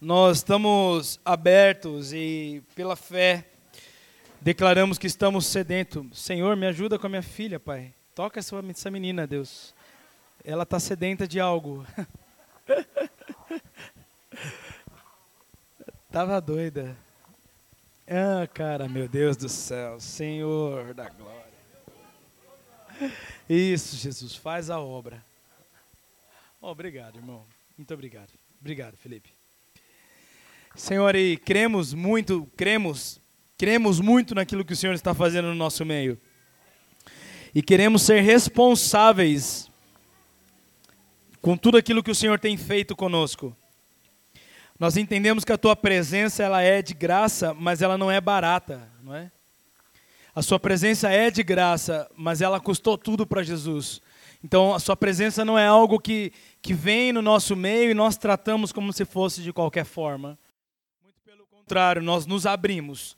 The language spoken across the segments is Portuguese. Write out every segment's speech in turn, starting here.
Nós estamos abertos e, pela fé, declaramos que estamos sedentos. Senhor, me ajuda com a minha filha, Pai. Toca essa, menina, Deus. Ela está sedenta de algo. Tava doida. Ah, cara, meu Deus do céu. Senhor da glória. Isso, Jesus, faz a obra. Oh, obrigado, irmão. Muito obrigado. Obrigado, Felipe. Senhor, e cremos muito, cremos, cremos muito naquilo que o Senhor está fazendo no nosso meio. E queremos ser responsáveis com tudo aquilo que o Senhor tem feito conosco. Nós entendemos que a tua presença ela é de graça, mas ela não é barata, não é? A sua presença é de graça, mas ela custou tudo para Jesus. Então, a sua presença não é algo que, que vem no nosso meio e nós tratamos como se fosse de qualquer forma contrário, nós nos abrimos,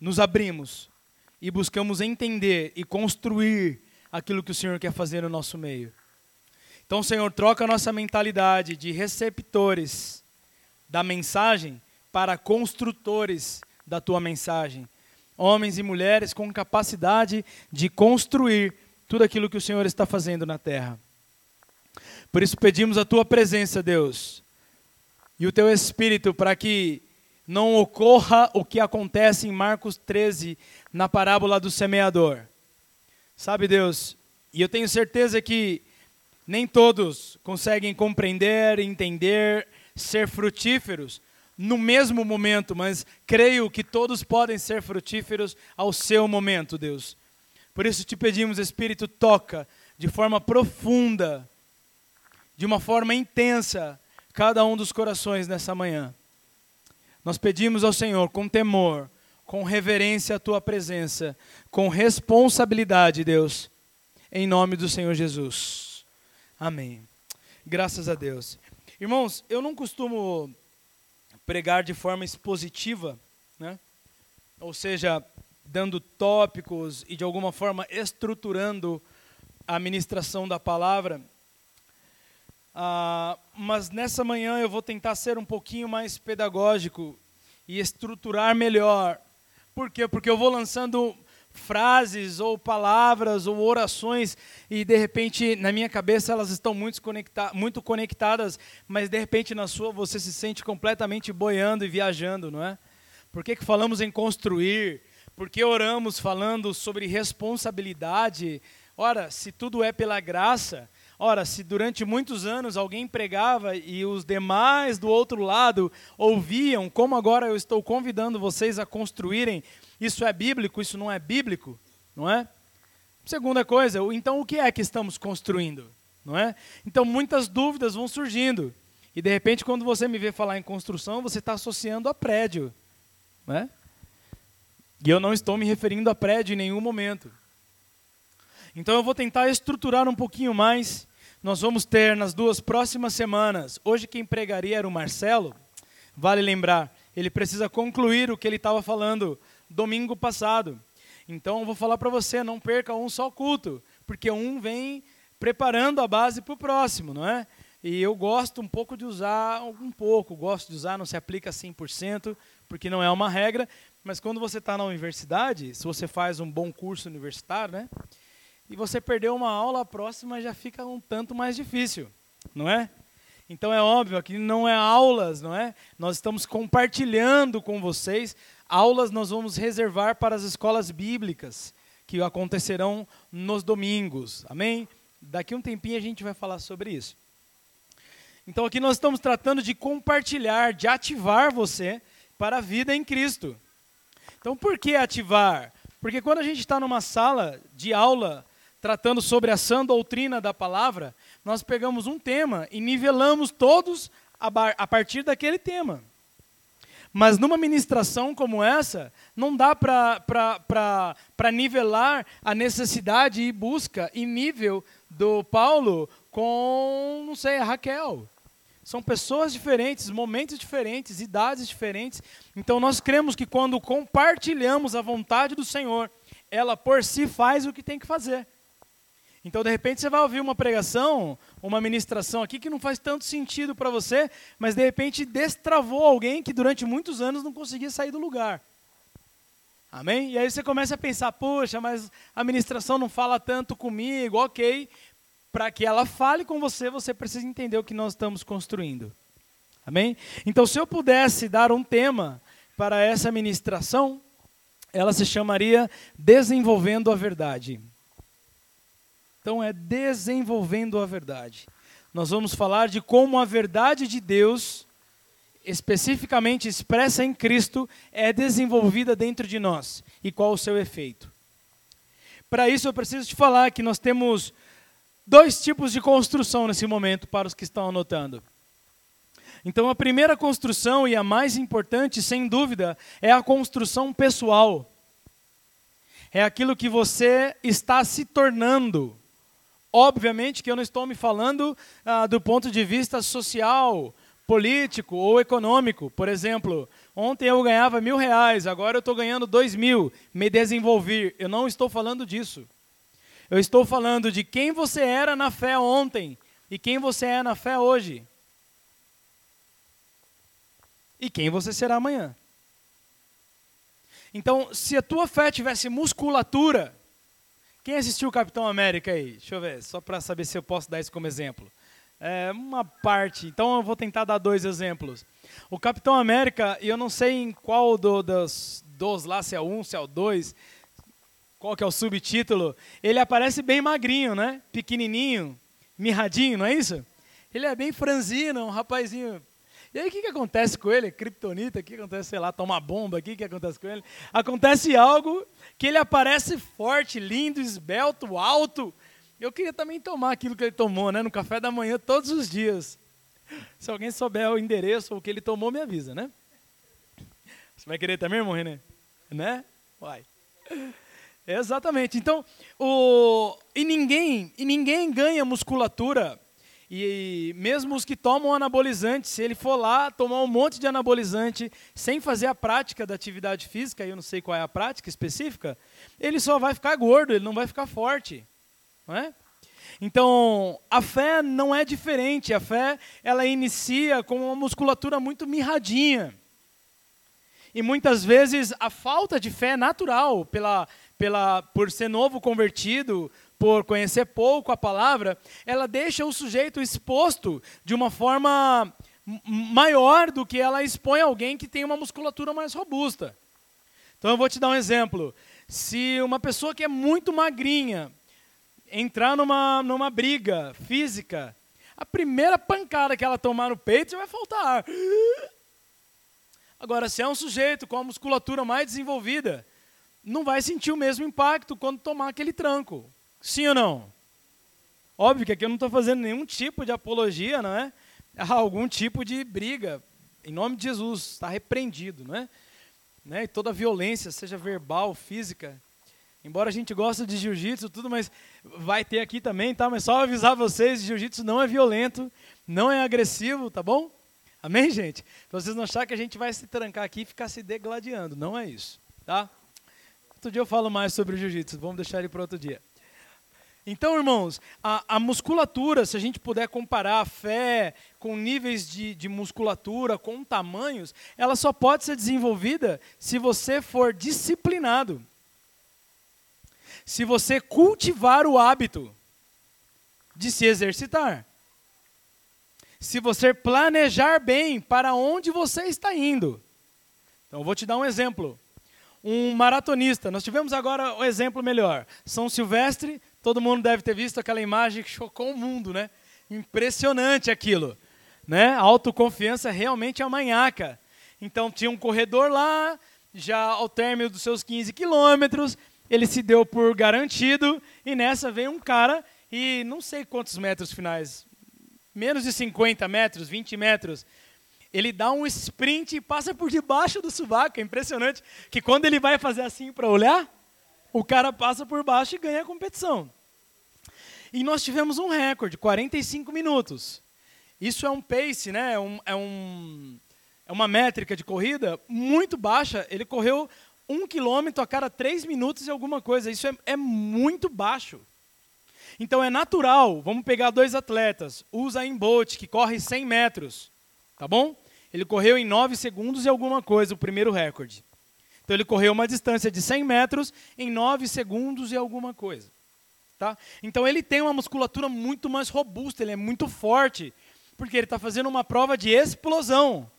nos abrimos e buscamos entender e construir aquilo que o Senhor quer fazer no nosso meio. Então, Senhor, troca a nossa mentalidade de receptores da mensagem para construtores da tua mensagem. Homens e mulheres com capacidade de construir tudo aquilo que o Senhor está fazendo na terra. Por isso pedimos a tua presença, Deus, e o teu espírito para que não ocorra o que acontece em Marcos 13, na parábola do semeador. Sabe, Deus, e eu tenho certeza que nem todos conseguem compreender, entender, ser frutíferos no mesmo momento, mas creio que todos podem ser frutíferos ao seu momento, Deus. Por isso te pedimos, Espírito, toca de forma profunda, de uma forma intensa, cada um dos corações nessa manhã. Nós pedimos ao Senhor com temor, com reverência à tua presença, com responsabilidade, Deus, em nome do Senhor Jesus. Amém. Graças a Deus. Irmãos, eu não costumo pregar de forma expositiva, né? ou seja, dando tópicos e de alguma forma estruturando a ministração da palavra. Ah, mas nessa manhã eu vou tentar ser um pouquinho mais pedagógico e estruturar melhor. Por quê? Porque eu vou lançando frases ou palavras ou orações e de repente na minha cabeça elas estão muito, conecta muito conectadas, mas de repente na sua você se sente completamente boiando e viajando, não é? Por que, que falamos em construir? Por que oramos falando sobre responsabilidade? Ora, se tudo é pela graça, Ora, se durante muitos anos alguém pregava e os demais do outro lado ouviam, como agora eu estou convidando vocês a construírem, isso é bíblico, isso não é bíblico, não é? Segunda coisa, então o que é que estamos construindo, não é? Então muitas dúvidas vão surgindo. E de repente, quando você me vê falar em construção, você está associando a prédio, não é? E eu não estou me referindo a prédio em nenhum momento. Então eu vou tentar estruturar um pouquinho mais nós vamos ter nas duas próximas semanas. Hoje quem pregaria era o Marcelo. Vale lembrar, ele precisa concluir o que ele estava falando domingo passado. Então vou falar para você, não perca um só culto, porque um vem preparando a base para o próximo, não é? E eu gosto um pouco de usar, um pouco, gosto de usar, não se aplica 100%, porque não é uma regra, mas quando você está na universidade, se você faz um bom curso universitário, né? E você perdeu uma aula, a próxima já fica um tanto mais difícil, não é? Então é óbvio, aqui não é aulas, não é? Nós estamos compartilhando com vocês. Aulas nós vamos reservar para as escolas bíblicas, que acontecerão nos domingos. Amém? Daqui um tempinho a gente vai falar sobre isso. Então aqui nós estamos tratando de compartilhar, de ativar você para a vida em Cristo. Então por que ativar? Porque quando a gente está numa sala de aula tratando sobre a sã doutrina da palavra, nós pegamos um tema e nivelamos todos a partir daquele tema. Mas numa ministração como essa, não dá para nivelar a necessidade e busca e nível do Paulo com, não sei, a Raquel. São pessoas diferentes, momentos diferentes, idades diferentes. Então nós cremos que quando compartilhamos a vontade do Senhor, ela por si faz o que tem que fazer. Então, de repente, você vai ouvir uma pregação, uma ministração aqui que não faz tanto sentido para você, mas de repente destravou alguém que durante muitos anos não conseguia sair do lugar. Amém? E aí você começa a pensar, poxa, mas a ministração não fala tanto comigo, ok. Para que ela fale com você, você precisa entender o que nós estamos construindo. Amém? Então, se eu pudesse dar um tema para essa ministração, ela se chamaria Desenvolvendo a Verdade. Então é desenvolvendo a verdade. Nós vamos falar de como a verdade de Deus, especificamente expressa em Cristo, é desenvolvida dentro de nós e qual o seu efeito. Para isso eu preciso te falar que nós temos dois tipos de construção nesse momento para os que estão anotando. Então a primeira construção e a mais importante, sem dúvida, é a construção pessoal. É aquilo que você está se tornando Obviamente que eu não estou me falando ah, do ponto de vista social, político ou econômico. Por exemplo, ontem eu ganhava mil reais, agora eu estou ganhando dois mil, me desenvolver. Eu não estou falando disso. Eu estou falando de quem você era na fé ontem e quem você é na fé hoje. E quem você será amanhã. Então, se a tua fé tivesse musculatura, quem assistiu o Capitão América aí? Deixa eu ver, só para saber se eu posso dar isso como exemplo. É uma parte, então eu vou tentar dar dois exemplos. O Capitão América, e eu não sei em qual do, dos, dos lá, se é um, se é o dois, qual que é o subtítulo, ele aparece bem magrinho, né? Pequenininho, mirradinho, não é isso? Ele é bem franzino, um rapazinho e aí o que, que acontece com ele? Kryptonita, o que acontece, sei lá, toma bomba, o que, que acontece com ele? Acontece algo que ele aparece forte, lindo, esbelto, alto. Eu queria também tomar aquilo que ele tomou, né? No café da manhã, todos os dias. Se alguém souber o endereço ou o que ele tomou, me avisa, né? Você vai querer também, irmão René? Né? Vai. Exatamente. Então, o... e, ninguém, e ninguém ganha musculatura e mesmo os que tomam anabolizante, se ele for lá tomar um monte de anabolizante sem fazer a prática da atividade física, eu não sei qual é a prática específica, ele só vai ficar gordo, ele não vai ficar forte. Não é? Então, a fé não é diferente. A fé, ela inicia com uma musculatura muito mirradinha. E muitas vezes a falta de fé é natural, pela, pela, por ser novo convertido, por conhecer pouco a palavra, ela deixa o sujeito exposto de uma forma maior do que ela expõe alguém que tem uma musculatura mais robusta. Então eu vou te dar um exemplo. Se uma pessoa que é muito magrinha entrar numa, numa briga física, a primeira pancada que ela tomar no peito já vai faltar ar. Agora, se é um sujeito com a musculatura mais desenvolvida, não vai sentir o mesmo impacto quando tomar aquele tranco. Sim ou não? Óbvio que aqui eu não estou fazendo nenhum tipo de apologia, não é? A algum tipo de briga. Em nome de Jesus, está repreendido, não é? Né? E toda violência, seja verbal, física. Embora a gente goste de jiu-jitsu tudo, mas vai ter aqui também, tá? Mas só avisar vocês, jiu-jitsu não é violento, não é agressivo, tá bom? Amém, gente? Para vocês não acharem que a gente vai se trancar aqui e ficar se degladiando, não é isso, tá? Outro dia eu falo mais sobre o jiu-jitsu, vamos deixar ele para outro dia. Então, irmãos, a, a, musculatura, se a gente puder comparar a fé com níveis de, de, musculatura, com tamanhos, ela só pode ser desenvolvida se você for disciplinado. Se você cultivar o hábito de se exercitar. Se você planejar bem para onde você está indo. Então, eu vou te dar um exemplo. Um maratonista, nós tivemos agora o um exemplo melhor. São Silvestre, Todo mundo deve ter visto aquela imagem que chocou o mundo, né? Impressionante aquilo, né? A autoconfiança realmente é manhaca. Então tinha um corredor lá, já ao término dos seus 15 quilômetros, ele se deu por garantido e nessa veio um cara e não sei quantos metros finais, menos de 50 metros, 20 metros, ele dá um sprint e passa por debaixo do sovaco. É impressionante que quando ele vai fazer assim para olhar, o cara passa por baixo e ganha a competição. E nós tivemos um recorde, 45 minutos. Isso é um pace, né? É, um, é, um, é uma métrica de corrida muito baixa. Ele correu um quilômetro a cada três minutos e alguma coisa. Isso é, é muito baixo. Então é natural, vamos pegar dois atletas, Usain Bolt, que corre 100 metros, tá bom? Ele correu em 9 segundos e alguma coisa, o primeiro recorde. Então ele correu uma distância de 100 metros em 9 segundos e alguma coisa. Tá? Então ele tem uma musculatura muito mais robusta, ele é muito forte, porque ele está fazendo uma prova de explosão.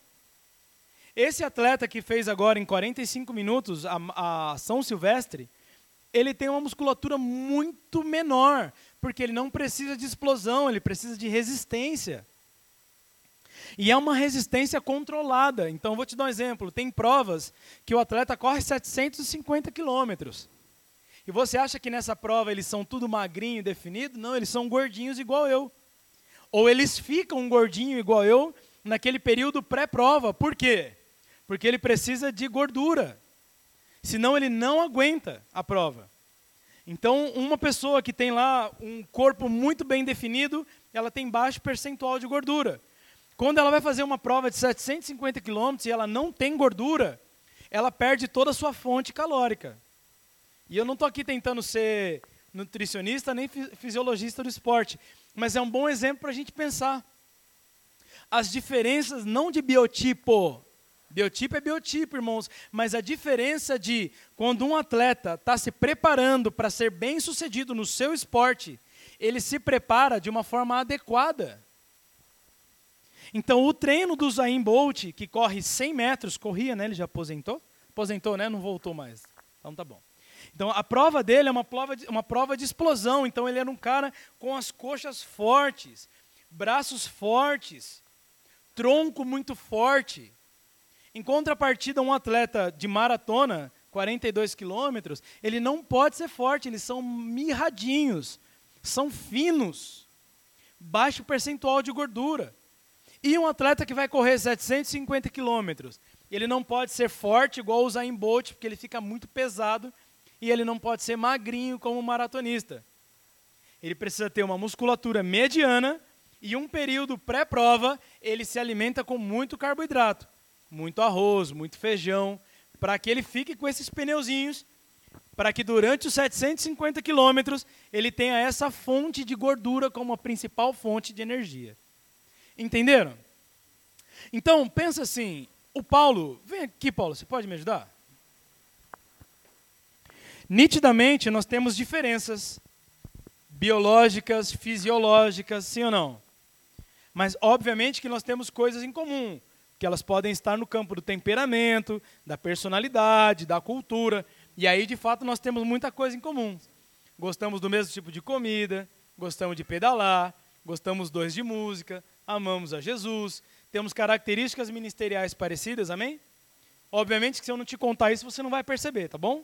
Esse atleta que fez agora em 45 minutos a, a São Silvestre, ele tem uma musculatura muito menor, porque ele não precisa de explosão, ele precisa de resistência. E é uma resistência controlada. Então, vou te dar um exemplo. Tem provas que o atleta corre 750 quilômetros. E você acha que nessa prova eles são tudo magrinho e definido? Não, eles são gordinhos igual eu. Ou eles ficam gordinho igual eu naquele período pré-prova. Por quê? Porque ele precisa de gordura. Senão ele não aguenta a prova. Então, uma pessoa que tem lá um corpo muito bem definido, ela tem baixo percentual de gordura. Quando ela vai fazer uma prova de 750 quilômetros e ela não tem gordura, ela perde toda a sua fonte calórica. E eu não estou aqui tentando ser nutricionista nem fisiologista do esporte, mas é um bom exemplo para a gente pensar. As diferenças não de biotipo, biotipo é biotipo, irmãos, mas a diferença de quando um atleta está se preparando para ser bem sucedido no seu esporte, ele se prepara de uma forma adequada. Então, o treino do Zayn Bolt, que corre 100 metros, corria, né? Ele já aposentou? Aposentou, né? Não voltou mais. Então, tá bom. Então a prova dele é uma prova, de, uma prova de explosão. Então ele era um cara com as coxas fortes, braços fortes, tronco muito forte. Em contrapartida, um atleta de maratona, 42 quilômetros, ele não pode ser forte, eles são mirradinhos, são finos, baixo percentual de gordura. E um atleta que vai correr 750 quilômetros, ele não pode ser forte igual o Zayn Bolt, porque ele fica muito pesado e ele não pode ser magrinho como um maratonista. Ele precisa ter uma musculatura mediana e um período pré-prova, ele se alimenta com muito carboidrato, muito arroz, muito feijão, para que ele fique com esses pneuzinhos, para que durante os 750 quilômetros ele tenha essa fonte de gordura como a principal fonte de energia. Entenderam? Então, pensa assim, o Paulo, vem aqui, Paulo, você pode me ajudar? Nitidamente, nós temos diferenças biológicas, fisiológicas, sim ou não? Mas, obviamente, que nós temos coisas em comum, que elas podem estar no campo do temperamento, da personalidade, da cultura. E aí, de fato, nós temos muita coisa em comum. Gostamos do mesmo tipo de comida, gostamos de pedalar, gostamos dois de música, amamos a Jesus, temos características ministeriais parecidas, amém? Obviamente que se eu não te contar isso, você não vai perceber, tá bom?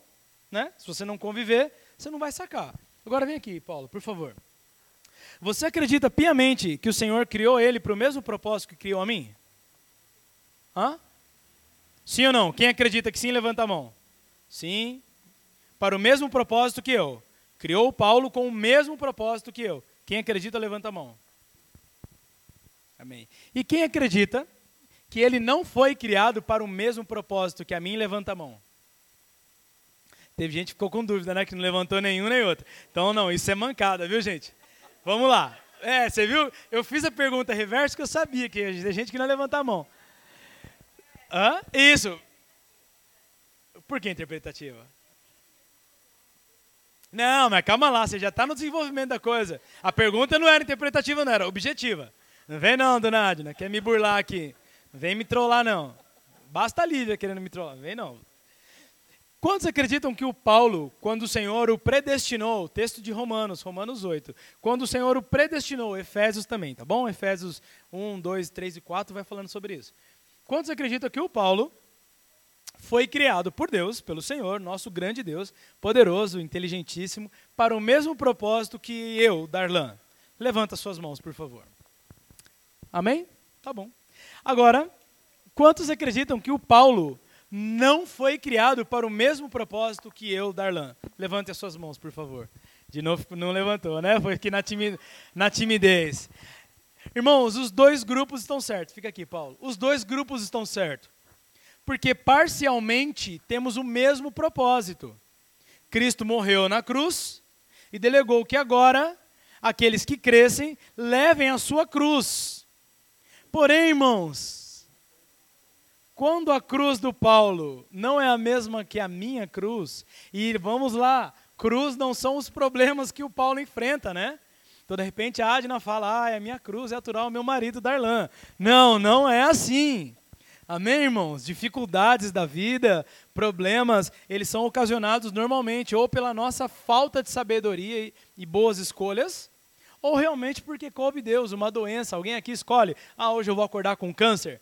Né? Se você não conviver, você não vai sacar. Agora vem aqui, Paulo, por favor. Você acredita piamente que o Senhor criou ele para o mesmo propósito que criou a mim? Hã? Sim ou não? Quem acredita que sim, levanta a mão. Sim. Para o mesmo propósito que eu. Criou Paulo com o mesmo propósito que eu. Quem acredita, levanta a mão. Amém. E quem acredita que ele não foi criado para o mesmo propósito que a mim, levanta a mão. Teve gente que ficou com dúvida, né? Que não levantou nenhum nem outro. Então, não, isso é mancada, viu, gente? Vamos lá. É, você viu? Eu fiz a pergunta reversa que eu sabia que tem gente que não levanta a mão. Hã? Isso. Por que interpretativa? Não, mas calma lá, você já está no desenvolvimento da coisa. A pergunta não era interpretativa, não, era objetiva. Não vem não, dona Adna, quer me burlar aqui. Não vem me trollar, não. Basta a Lívia querendo me trollar. Vem não. Quantos acreditam que o Paulo, quando o Senhor o predestinou, texto de Romanos, Romanos 8, quando o Senhor o predestinou, Efésios também, tá bom? Efésios 1, 2, 3 e 4 vai falando sobre isso. Quantos acreditam que o Paulo foi criado por Deus, pelo Senhor, nosso grande Deus, poderoso, inteligentíssimo, para o mesmo propósito que eu, Darlan? Levanta suas mãos, por favor. Amém? Tá bom. Agora, quantos acreditam que o Paulo não foi criado para o mesmo propósito que eu, Darlan. Levante as suas mãos, por favor. De novo, não levantou, né? Foi aqui na. Na timidez. Irmãos, os dois grupos estão certos. Fica aqui, Paulo. Os dois grupos estão certos. Porque parcialmente temos o mesmo propósito. Cristo morreu na cruz e delegou que agora aqueles que crescem levem a sua cruz. Porém, irmãos, quando a cruz do Paulo não é a mesma que a minha cruz, e vamos lá, cruz não são os problemas que o Paulo enfrenta, né? Então, de repente, a Adna fala, ah, a minha cruz é aturar o meu marido, Darlan. Não, não é assim. Amém, irmãos? Dificuldades da vida, problemas, eles são ocasionados normalmente ou pela nossa falta de sabedoria e, e boas escolhas, ou realmente porque coube Deus, uma doença. Alguém aqui escolhe, ah, hoje eu vou acordar com câncer,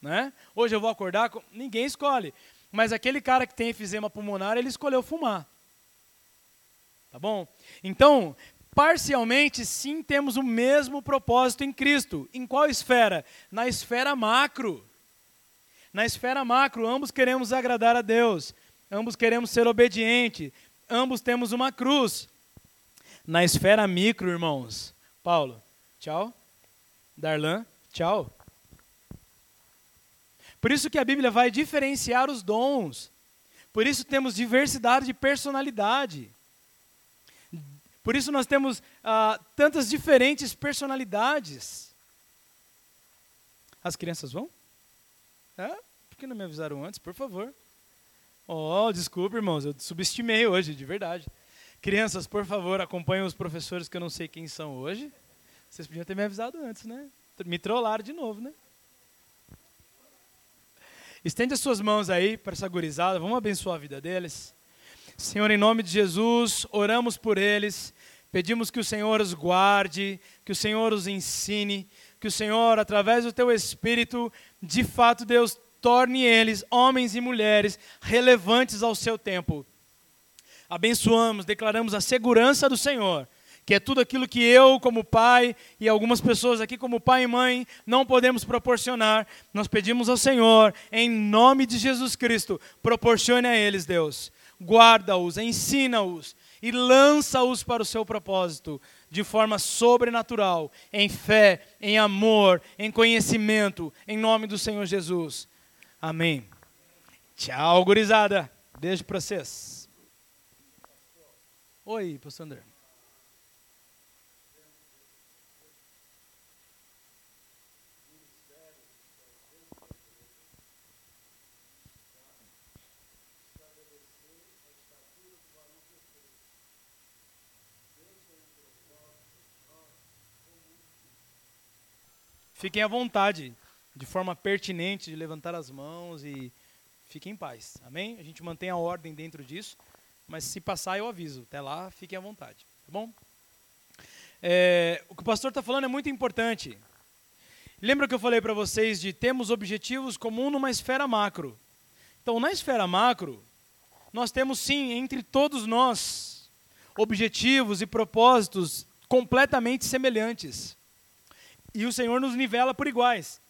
né? Hoje eu vou acordar com... Ninguém escolhe. Mas aquele cara que tem efizema pulmonar, ele escolheu fumar. Tá bom? Então, parcialmente, sim, temos o mesmo propósito em Cristo. Em qual esfera? Na esfera macro. Na esfera macro, ambos queremos agradar a Deus, ambos queremos ser obedientes, ambos temos uma cruz. Na esfera micro, irmãos, Paulo, tchau. Darlan, tchau. Por isso que a Bíblia vai diferenciar os dons. Por isso temos diversidade de personalidade. Por isso nós temos ah, tantas diferentes personalidades. As crianças vão? É? Por que não me avisaram antes, por favor? Oh, desculpe, irmãos, eu subestimei hoje, de verdade. Crianças, por favor, acompanhem os professores que eu não sei quem são hoje. Vocês podiam ter me avisado antes, né? Me trollaram de novo, né? Estende as suas mãos aí para essa gurizada, vamos abençoar a vida deles. Senhor, em nome de Jesus, oramos por eles, pedimos que o Senhor os guarde, que o Senhor os ensine, que o Senhor, através do teu Espírito, de fato, Deus, torne eles, homens e mulheres, relevantes ao seu tempo. Abençoamos, declaramos a segurança do Senhor, que é tudo aquilo que eu, como pai, e algumas pessoas aqui, como pai e mãe, não podemos proporcionar. Nós pedimos ao Senhor, em nome de Jesus Cristo, proporcione a eles, Deus guarda-os, ensina-os e lança-os para o seu propósito de forma sobrenatural, em fé, em amor, em conhecimento, em nome do Senhor Jesus. Amém. Tchau, gurizada. Beijo para vocês. Oi, pastor André. Fiquem à vontade, de forma pertinente, de levantar as mãos e fiquem em paz. Amém? A gente mantém a ordem dentro disso, mas se passar eu aviso. Até lá, fiquem à vontade. Tá bom? É, o que o pastor está falando é muito importante. Lembra que eu falei para vocês de temos objetivos comuns numa esfera macro. Então, na esfera macro, nós temos sim, entre todos nós, objetivos e propósitos completamente semelhantes e o Senhor nos nivela por iguais.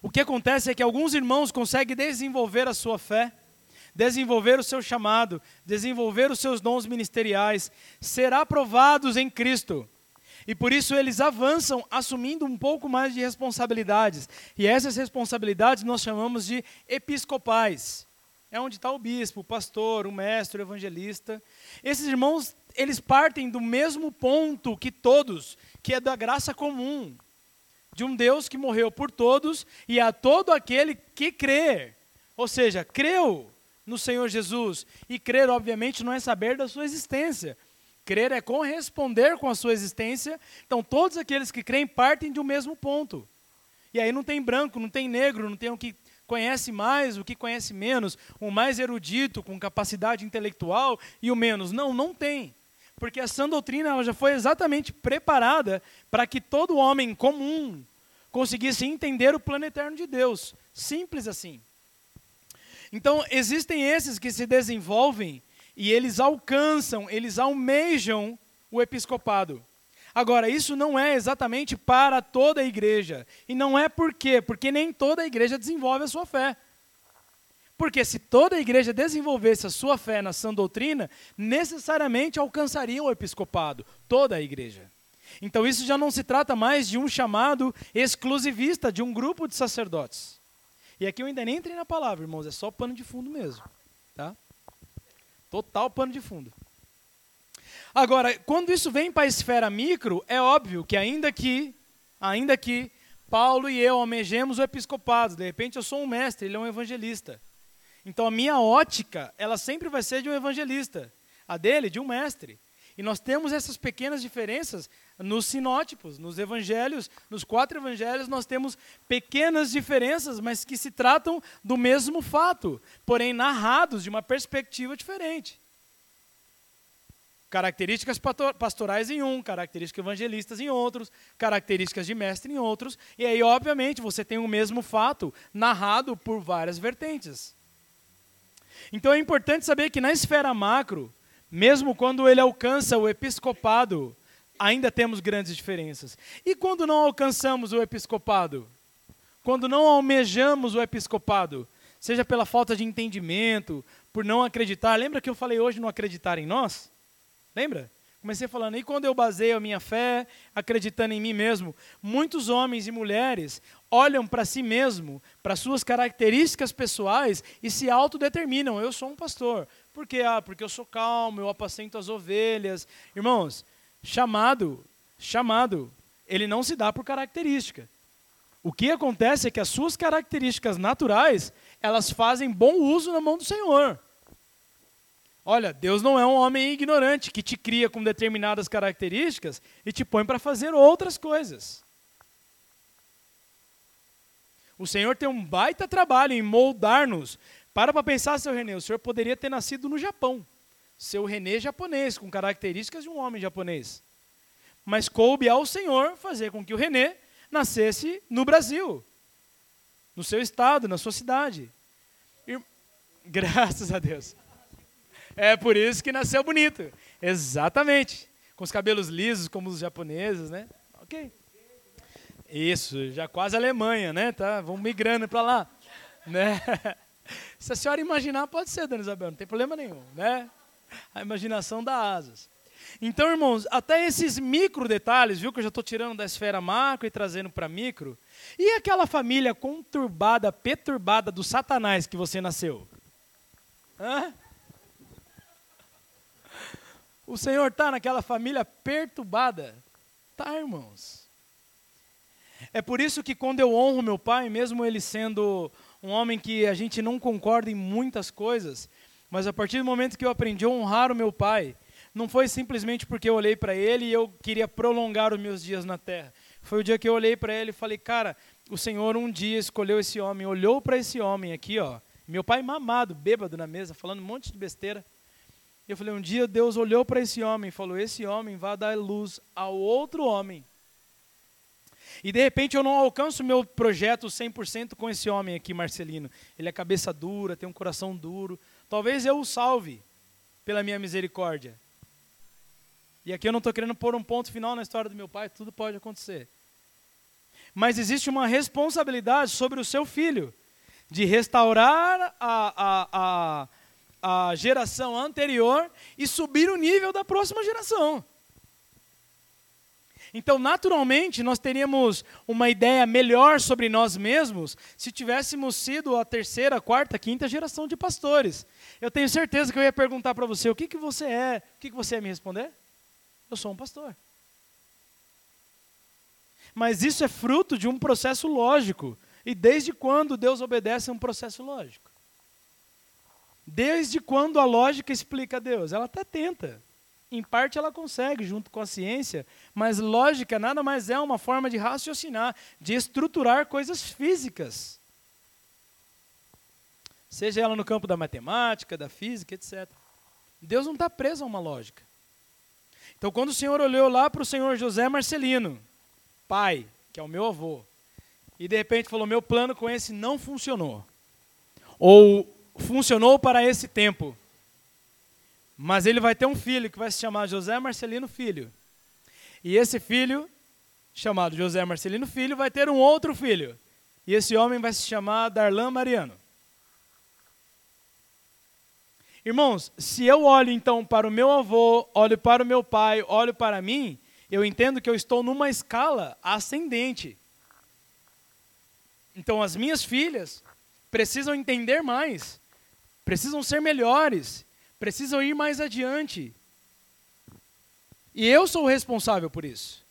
O que acontece é que alguns irmãos conseguem desenvolver a sua fé, desenvolver o seu chamado, desenvolver os seus dons ministeriais, ser aprovados em Cristo. E por isso eles avançam assumindo um pouco mais de responsabilidades. E essas responsabilidades nós chamamos de episcopais. É onde está o bispo, o pastor, o mestre, o evangelista. Esses irmãos, eles partem do mesmo ponto que todos, que é da graça comum, de um Deus que morreu por todos e a todo aquele que crer. Ou seja, creu no Senhor Jesus. E crer, obviamente, não é saber da sua existência. Crer é corresponder com a sua existência. Então, todos aqueles que creem partem de um mesmo ponto. E aí não tem branco, não tem negro, não tem o que conhece mais, o que conhece menos, o mais erudito, com capacidade intelectual e o menos. Não, não tem. Porque a sã doutrina ela já foi exatamente preparada para que todo homem comum conseguisse entender o plano eterno de Deus. Simples assim. Então, existem esses que se desenvolvem e eles alcançam, eles almejam o episcopado. Agora, isso não é exatamente para toda a igreja. E não é por quê? Porque nem toda a igreja desenvolve a sua fé. Porque se toda a igreja desenvolvesse a sua fé na sã doutrina, necessariamente alcançaria o episcopado, toda a igreja. Então isso já não se trata mais de um chamado exclusivista de um grupo de sacerdotes. E aqui eu ainda nem entrei na palavra, irmãos, é só pano de fundo mesmo, tá? Total pano de fundo. Agora, quando isso vem para a esfera micro, é óbvio que ainda que, ainda que Paulo e eu almejemos o episcopado, de repente eu sou um mestre, ele é um evangelista. Então a minha ótica, ela sempre vai ser de um evangelista, a dele de um mestre. E nós temos essas pequenas diferenças nos sinótipos, nos evangelhos, nos quatro evangelhos nós temos pequenas diferenças, mas que se tratam do mesmo fato, porém narrados de uma perspectiva diferente. Características pastorais em um, características evangelistas em outros, características de mestre em outros, e aí, obviamente, você tem o mesmo fato narrado por várias vertentes. Então é importante saber que na esfera macro, mesmo quando ele alcança o episcopado, ainda temos grandes diferenças. E quando não alcançamos o episcopado? Quando não almejamos o episcopado, seja pela falta de entendimento, por não acreditar. Lembra que eu falei hoje não acreditar em nós? Lembra? Comecei falando, e quando eu baseio a minha fé acreditando em mim mesmo? Muitos homens e mulheres olham para si mesmo, para suas características pessoais e se autodeterminam. Eu sou um pastor. Por quê? Ah, porque eu sou calmo, eu apacento as ovelhas. Irmãos, chamado, chamado, ele não se dá por característica. O que acontece é que as suas características naturais, elas fazem bom uso na mão do Senhor. Olha, Deus não é um homem ignorante que te cria com determinadas características e te põe para fazer outras coisas. O Senhor tem um baita trabalho em moldar-nos. Para para pensar, seu Renê, o senhor poderia ter nascido no Japão. Seu Renê japonês, com características de um homem japonês. Mas coube ao Senhor fazer com que o Renê nascesse no Brasil, no seu estado, na sua cidade. E, graças a Deus. É por isso que nasceu bonito. Exatamente. Com os cabelos lisos, como os japoneses, né? Ok. Isso, já quase Alemanha, né? Tá, vamos migrando para lá. Né? Se a senhora imaginar, pode ser, Dona Isabel, não tem problema nenhum, né? A imaginação dá asas. Então, irmãos, até esses micro detalhes, viu que eu já estou tirando da esfera macro e trazendo para micro. E aquela família conturbada, perturbada do Satanás que você nasceu? Hã? O Senhor está naquela família perturbada. Tá, irmãos. É por isso que quando eu honro meu pai, mesmo ele sendo um homem que a gente não concorda em muitas coisas, mas a partir do momento que eu aprendi a honrar o meu pai, não foi simplesmente porque eu olhei para ele e eu queria prolongar os meus dias na terra. Foi o dia que eu olhei para ele e falei, cara, o Senhor um dia escolheu esse homem, olhou para esse homem aqui, ó. Meu pai mamado, bêbado na mesa, falando um monte de besteira. Eu falei, um dia Deus olhou para esse homem e falou: Esse homem vai dar luz ao outro homem. E de repente eu não alcanço meu projeto 100% com esse homem aqui, Marcelino. Ele é cabeça dura, tem um coração duro. Talvez eu o salve pela minha misericórdia. E aqui eu não estou querendo pôr um ponto final na história do meu pai, tudo pode acontecer. Mas existe uma responsabilidade sobre o seu filho de restaurar a, a, a a geração anterior e subir o nível da próxima geração. Então, naturalmente, nós teríamos uma ideia melhor sobre nós mesmos se tivéssemos sido a terceira, quarta, quinta geração de pastores. Eu tenho certeza que eu ia perguntar para você: o que, que você é? O que, que você ia me responder? Eu sou um pastor. Mas isso é fruto de um processo lógico. E desde quando Deus obedece a um processo lógico? Desde quando a lógica explica Deus? Ela até tenta. Em parte ela consegue, junto com a ciência, mas lógica nada mais é uma forma de raciocinar, de estruturar coisas físicas. Seja ela no campo da matemática, da física, etc. Deus não está preso a uma lógica. Então, quando o Senhor olhou lá para o Senhor José Marcelino, pai, que é o meu avô, e de repente falou: Meu plano com esse não funcionou. Ou funcionou para esse tempo. Mas ele vai ter um filho que vai se chamar José Marcelino Filho. E esse filho, chamado José Marcelino Filho, vai ter um outro filho. E esse homem vai se chamar Darlan Mariano. Irmãos, se eu olho então para o meu avô, olho para o meu pai, olho para mim, eu entendo que eu estou numa escala ascendente. Então as minhas filhas precisam entender mais precisam ser melhores, precisam ir mais adiante. E eu sou o responsável por isso.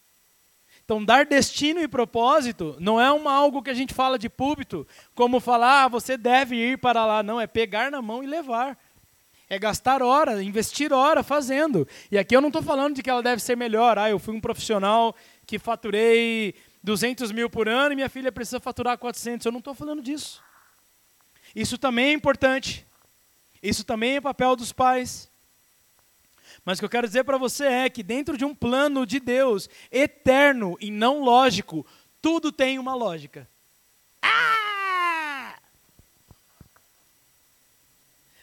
Então, dar destino e propósito não é uma, algo que a gente fala de púlpito, como falar, ah, você deve ir para lá. Não, é pegar na mão e levar. É gastar hora, investir hora fazendo. E aqui eu não estou falando de que ela deve ser melhor. Ah, eu fui um profissional que faturei 200 mil por ano e minha filha precisa faturar 400. Eu não estou falando disso. Isso também é importante. Isso também é papel dos pais. Mas o que eu quero dizer para você é que dentro de um plano de Deus eterno e não lógico, tudo tem uma lógica. Ah!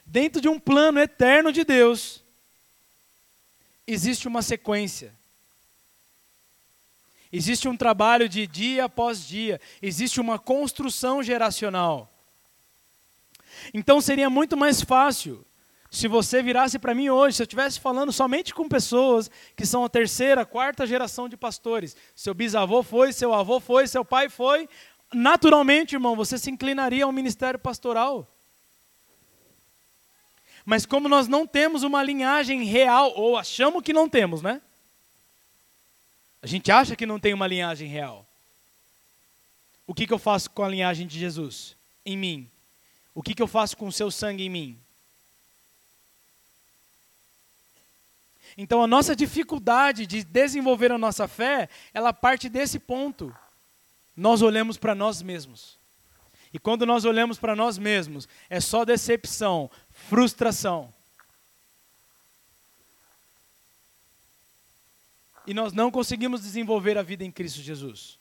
Dentro de um plano eterno de Deus, existe uma sequência. Existe um trabalho de dia após dia, existe uma construção geracional. Então seria muito mais fácil se você virasse para mim hoje, se eu estivesse falando somente com pessoas que são a terceira, quarta geração de pastores, seu bisavô foi, seu avô foi, seu pai foi, naturalmente, irmão, você se inclinaria ao ministério pastoral. Mas como nós não temos uma linhagem real, ou achamos que não temos, né? A gente acha que não tem uma linhagem real. O que, que eu faço com a linhagem de Jesus em mim? O que, que eu faço com o seu sangue em mim? Então a nossa dificuldade de desenvolver a nossa fé, ela parte desse ponto. Nós olhamos para nós mesmos. E quando nós olhamos para nós mesmos, é só decepção, frustração. E nós não conseguimos desenvolver a vida em Cristo Jesus.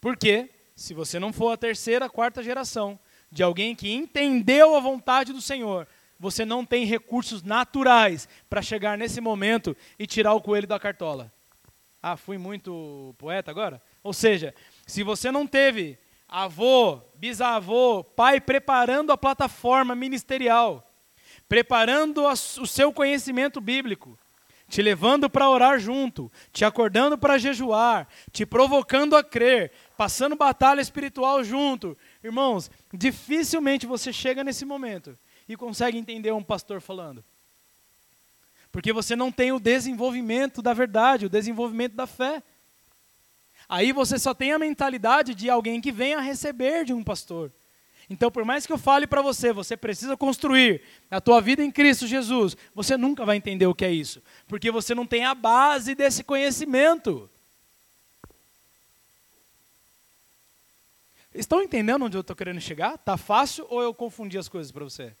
Por quê? Se você não for a terceira, quarta geração de alguém que entendeu a vontade do Senhor, você não tem recursos naturais para chegar nesse momento e tirar o coelho da cartola. Ah, fui muito poeta agora? Ou seja, se você não teve avô, bisavô, pai preparando a plataforma ministerial, preparando o seu conhecimento bíblico, te levando para orar junto, te acordando para jejuar, te provocando a crer, passando batalha espiritual junto. Irmãos, dificilmente você chega nesse momento e consegue entender um pastor falando. Porque você não tem o desenvolvimento da verdade, o desenvolvimento da fé. Aí você só tem a mentalidade de alguém que vem a receber de um pastor. Então, por mais que eu fale para você, você precisa construir a tua vida em Cristo Jesus, você nunca vai entender o que é isso, porque você não tem a base desse conhecimento. Estão entendendo onde eu estou querendo chegar? Tá fácil ou eu confundi as coisas para você?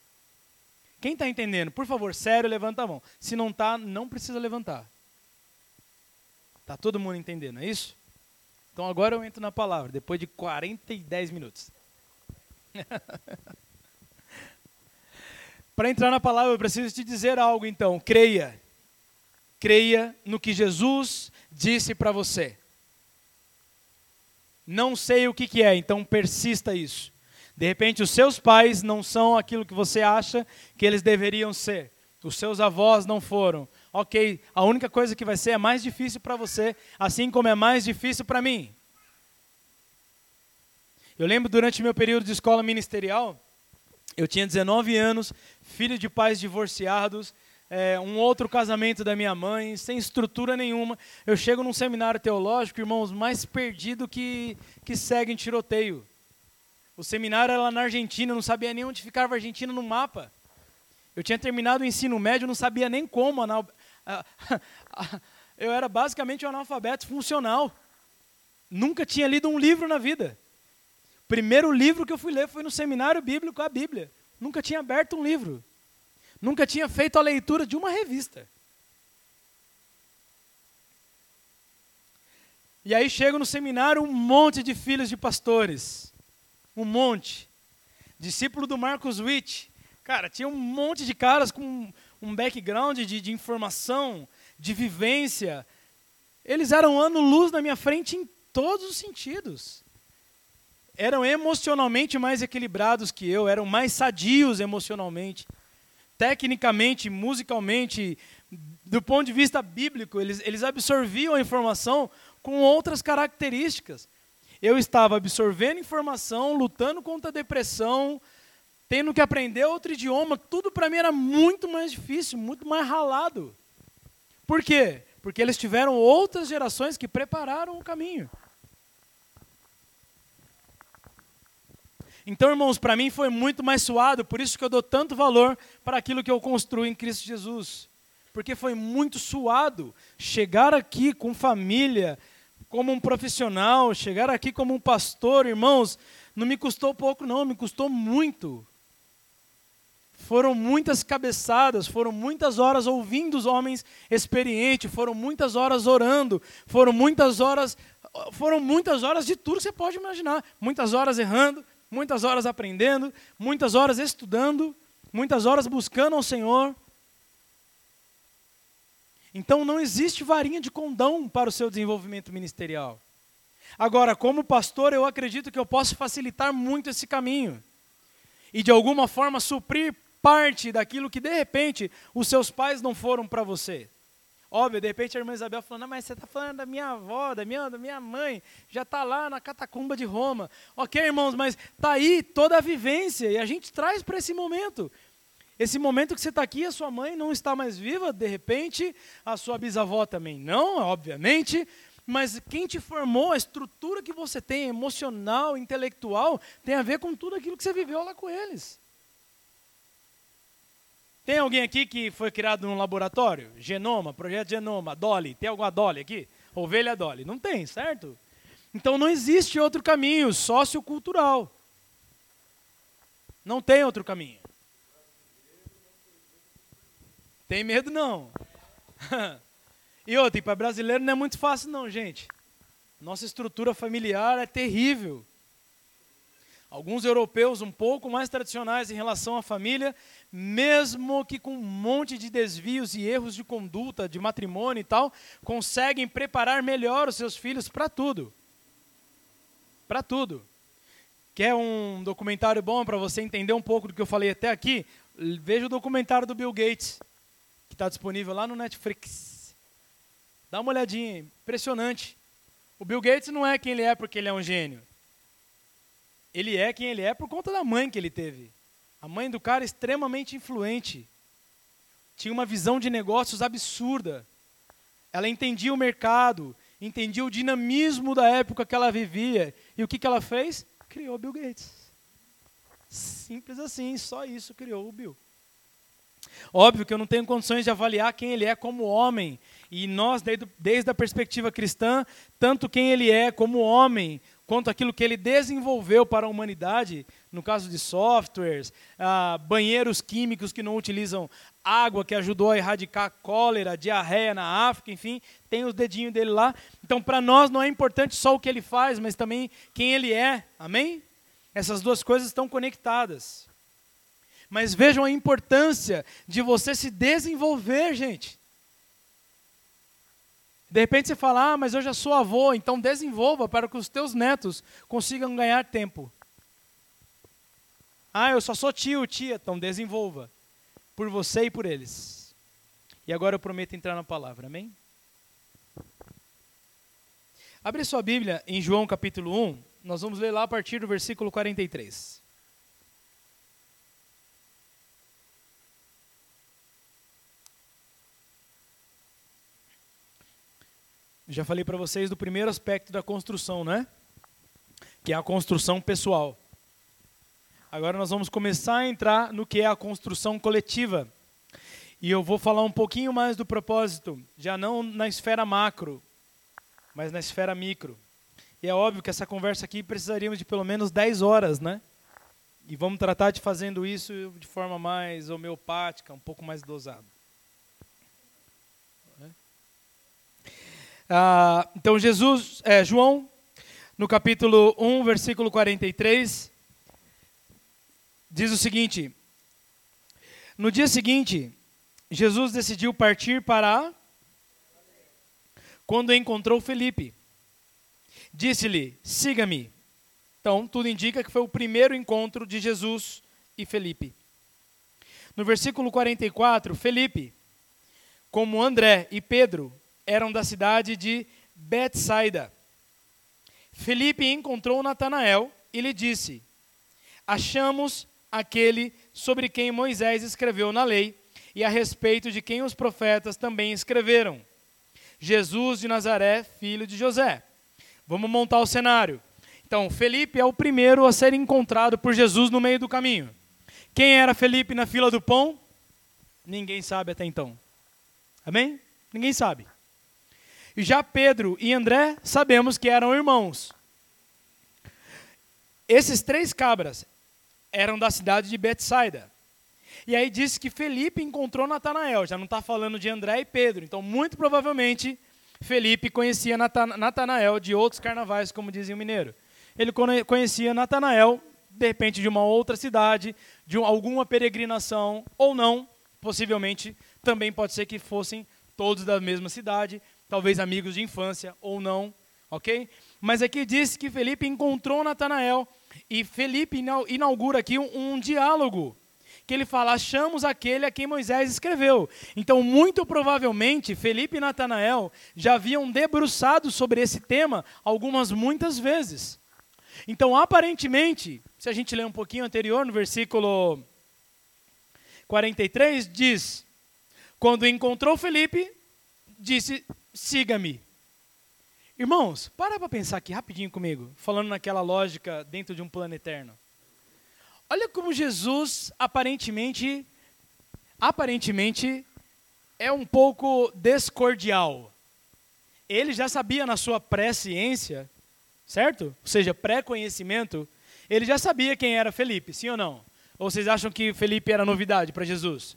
Quem está entendendo, por favor, sério, levanta a mão. Se não está, não precisa levantar. Está todo mundo entendendo, é isso? Então agora eu entro na palavra, depois de 40 e 10 minutos. Para entrar na palavra, eu preciso te dizer algo então. Creia. Creia no que Jesus disse para você. Não sei o que, que é, então persista isso. De repente, os seus pais não são aquilo que você acha que eles deveriam ser. Os seus avós não foram. Ok, a única coisa que vai ser é mais difícil para você, assim como é mais difícil para mim. Eu lembro durante meu período de escola ministerial, eu tinha 19 anos, filho de pais divorciados, é, um outro casamento da minha mãe, sem estrutura nenhuma. Eu chego num seminário teológico, irmãos, mais perdido que, que segue em tiroteio. O seminário era lá na Argentina, eu não sabia nem onde ficava a Argentina no mapa. Eu tinha terminado o ensino médio, não sabia nem como. Anal... Eu era basicamente um analfabeto funcional. Nunca tinha lido um livro na vida. Primeiro livro que eu fui ler foi no seminário bíblico, a Bíblia. Nunca tinha aberto um livro. Nunca tinha feito a leitura de uma revista. E aí chego no seminário um monte de filhos de pastores um monte. Discípulo do Marcos Witt. Cara, tinha um monte de caras com um background de, de informação, de vivência. Eles eram ano-luz na minha frente em todos os sentidos. Eram emocionalmente mais equilibrados que eu, eram mais sadios emocionalmente. Tecnicamente, musicalmente, do ponto de vista bíblico, eles, eles absorviam a informação com outras características eu estava absorvendo informação, lutando contra a depressão, tendo que aprender outro idioma, tudo para mim era muito mais difícil, muito mais ralado. Por quê? Porque eles tiveram outras gerações que prepararam o caminho. Então, irmãos, para mim foi muito mais suado, por isso que eu dou tanto valor para aquilo que eu construo em Cristo Jesus. Porque foi muito suado chegar aqui com família, como um profissional, chegar aqui como um pastor, irmãos, não me custou pouco, não, me custou muito. Foram muitas cabeçadas, foram muitas horas ouvindo os homens experientes, foram muitas horas orando, foram muitas horas, foram muitas horas de tudo que você pode imaginar, muitas horas errando, muitas horas aprendendo, muitas horas estudando, muitas horas buscando ao Senhor. Então não existe varinha de condão para o seu desenvolvimento ministerial. Agora, como pastor, eu acredito que eu posso facilitar muito esse caminho e de alguma forma suprir parte daquilo que de repente os seus pais não foram para você. Óbvio, de repente a irmã Isabel falando, mas você está falando da minha avó, da minha, da minha mãe, já está lá na catacumba de Roma. Ok, irmãos, mas está aí toda a vivência e a gente traz para esse momento. Esse momento que você está aqui, a sua mãe não está mais viva, de repente, a sua bisavó também não, obviamente, mas quem te formou, a estrutura que você tem, emocional, intelectual, tem a ver com tudo aquilo que você viveu lá com eles. Tem alguém aqui que foi criado num laboratório? Genoma, projeto Genoma, Dolly. Tem alguma Dolly aqui? Ovelha Dolly? Não tem, certo? Então não existe outro caminho sociocultural. Não tem outro caminho. Tem medo não. e outra, para brasileiro não é muito fácil não, gente. Nossa estrutura familiar é terrível. Alguns europeus um pouco mais tradicionais em relação à família, mesmo que com um monte de desvios e erros de conduta, de matrimônio e tal, conseguem preparar melhor os seus filhos para tudo. Para tudo. Quer um documentário bom para você entender um pouco do que eu falei até aqui? Veja o documentário do Bill Gates, que está disponível lá no Netflix. Dá uma olhadinha, impressionante. O Bill Gates não é quem ele é porque ele é um gênio. Ele é quem ele é por conta da mãe que ele teve. A mãe do cara é extremamente influente. Tinha uma visão de negócios absurda. Ela entendia o mercado, entendia o dinamismo da época que ela vivia. E o que, que ela fez? Criou Bill Gates. Simples assim, só isso criou o Bill. Óbvio que eu não tenho condições de avaliar quem ele é como homem. E nós, desde, desde a perspectiva cristã, tanto quem ele é como homem, quanto aquilo que ele desenvolveu para a humanidade, no caso de softwares, ah, banheiros químicos que não utilizam água, que ajudou a erradicar cólera, diarreia na África, enfim, tem os dedinhos dele lá. Então, para nós não é importante só o que ele faz, mas também quem ele é. Amém? Essas duas coisas estão conectadas. Mas vejam a importância de você se desenvolver, gente. De repente você fala, ah, mas eu já sou avô, então desenvolva para que os teus netos consigam ganhar tempo. Ah, eu só sou tio, tia, então desenvolva. Por você e por eles. E agora eu prometo entrar na palavra, amém? Abre sua Bíblia em João capítulo 1, nós vamos ler lá a partir do versículo 43. Já falei para vocês do primeiro aspecto da construção, né? Que é a construção pessoal. Agora nós vamos começar a entrar no que é a construção coletiva. E eu vou falar um pouquinho mais do propósito, já não na esfera macro, mas na esfera micro. E é óbvio que essa conversa aqui precisaríamos de pelo menos 10 horas, né? E vamos tratar de fazendo isso de forma mais homeopática, um pouco mais dosada. Ah, então, Jesus, é, João, no capítulo 1, versículo 43, diz o seguinte: No dia seguinte, Jesus decidiu partir para. Quando encontrou Felipe, disse-lhe: Siga-me. Então, tudo indica que foi o primeiro encontro de Jesus e Felipe. No versículo 44, Felipe, como André e Pedro, eram da cidade de Betsaida. Felipe encontrou Natanael e lhe disse: Achamos aquele sobre quem Moisés escreveu na lei e a respeito de quem os profetas também escreveram, Jesus de Nazaré, filho de José. Vamos montar o cenário. Então, Felipe é o primeiro a ser encontrado por Jesus no meio do caminho. Quem era Felipe na fila do pão? Ninguém sabe até então. Amém? Ninguém sabe. Já Pedro e André sabemos que eram irmãos. Esses três cabras eram da cidade de Betsaida. E aí diz que Felipe encontrou Natanael, já não está falando de André e Pedro. Então, muito provavelmente, Felipe conhecia Natanael de outros carnavais, como dizia o mineiro. Ele conhecia Natanael, de repente, de uma outra cidade, de alguma peregrinação, ou não, possivelmente, também pode ser que fossem todos da mesma cidade, talvez amigos de infância, ou não, ok? Mas aqui diz que Felipe encontrou Natanael, e Felipe inaugura aqui um, um diálogo que ele fala: achamos aquele a quem Moisés escreveu. Então, muito provavelmente, Felipe e Natanael já haviam debruçado sobre esse tema algumas, muitas vezes. Então, aparentemente, se a gente ler um pouquinho anterior, no versículo 43, diz: Quando encontrou Felipe, disse: siga-me. Irmãos, para para pensar aqui rapidinho comigo, falando naquela lógica dentro de um plano eterno. Olha como Jesus aparentemente aparentemente é um pouco descordial. Ele já sabia na sua pré-ciência, certo? Ou seja, pré-conhecimento, ele já sabia quem era Felipe, sim ou não? Ou vocês acham que Felipe era novidade para Jesus?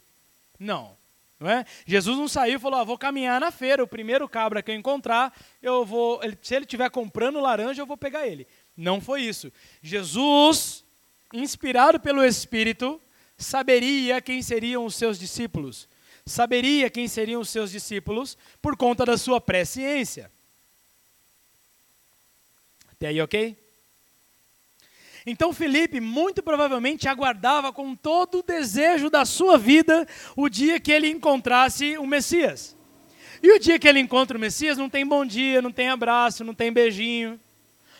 Não. Não é? Jesus não saiu e falou: ah, vou caminhar na feira, o primeiro cabra que eu encontrar, eu vou. Ele, se ele estiver comprando laranja, eu vou pegar ele. Não foi isso. Jesus inspirado pelo Espírito, saberia quem seriam os seus discípulos. Saberia quem seriam os seus discípulos por conta da sua presciência. Até aí, ok? Então Felipe muito provavelmente aguardava com todo o desejo da sua vida o dia que ele encontrasse o Messias. E o dia que ele encontra o Messias não tem bom dia, não tem abraço, não tem beijinho,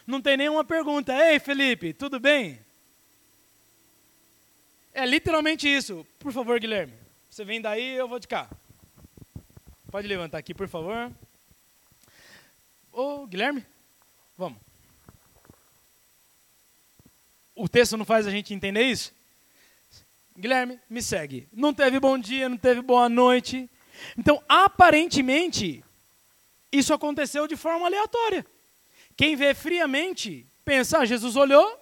não tem nenhuma pergunta. Ei Felipe, tudo bem? É literalmente isso. Por favor, Guilherme. Você vem daí, eu vou de cá. Pode levantar aqui, por favor. Ô, Guilherme, vamos. O texto não faz a gente entender isso? Guilherme, me segue. Não teve bom dia, não teve boa noite. Então, aparentemente, isso aconteceu de forma aleatória. Quem vê friamente, pensa, ah, Jesus olhou,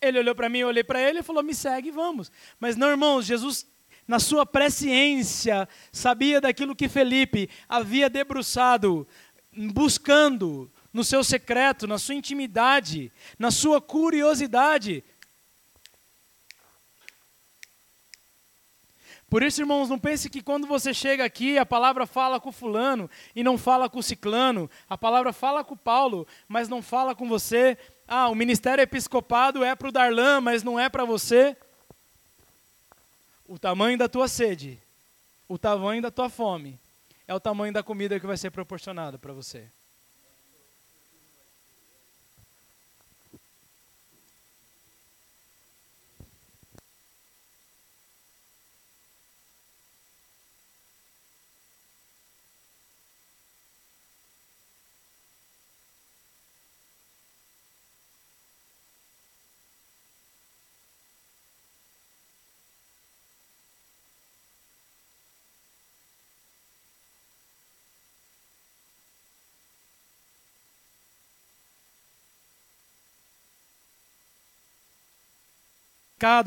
ele olhou para mim, eu olhei para ele e falou: me segue, vamos. Mas não, irmãos, Jesus, na sua presciência, sabia daquilo que Felipe havia debruçado, buscando no seu secreto, na sua intimidade, na sua curiosidade. Por isso, irmãos, não pense que quando você chega aqui, a palavra fala com fulano e não fala com ciclano. A palavra fala com Paulo, mas não fala com você. Ah, o ministério episcopado é para o Darlan, mas não é para você. O tamanho da tua sede, o tamanho da tua fome, é o tamanho da comida que vai ser proporcionada para você.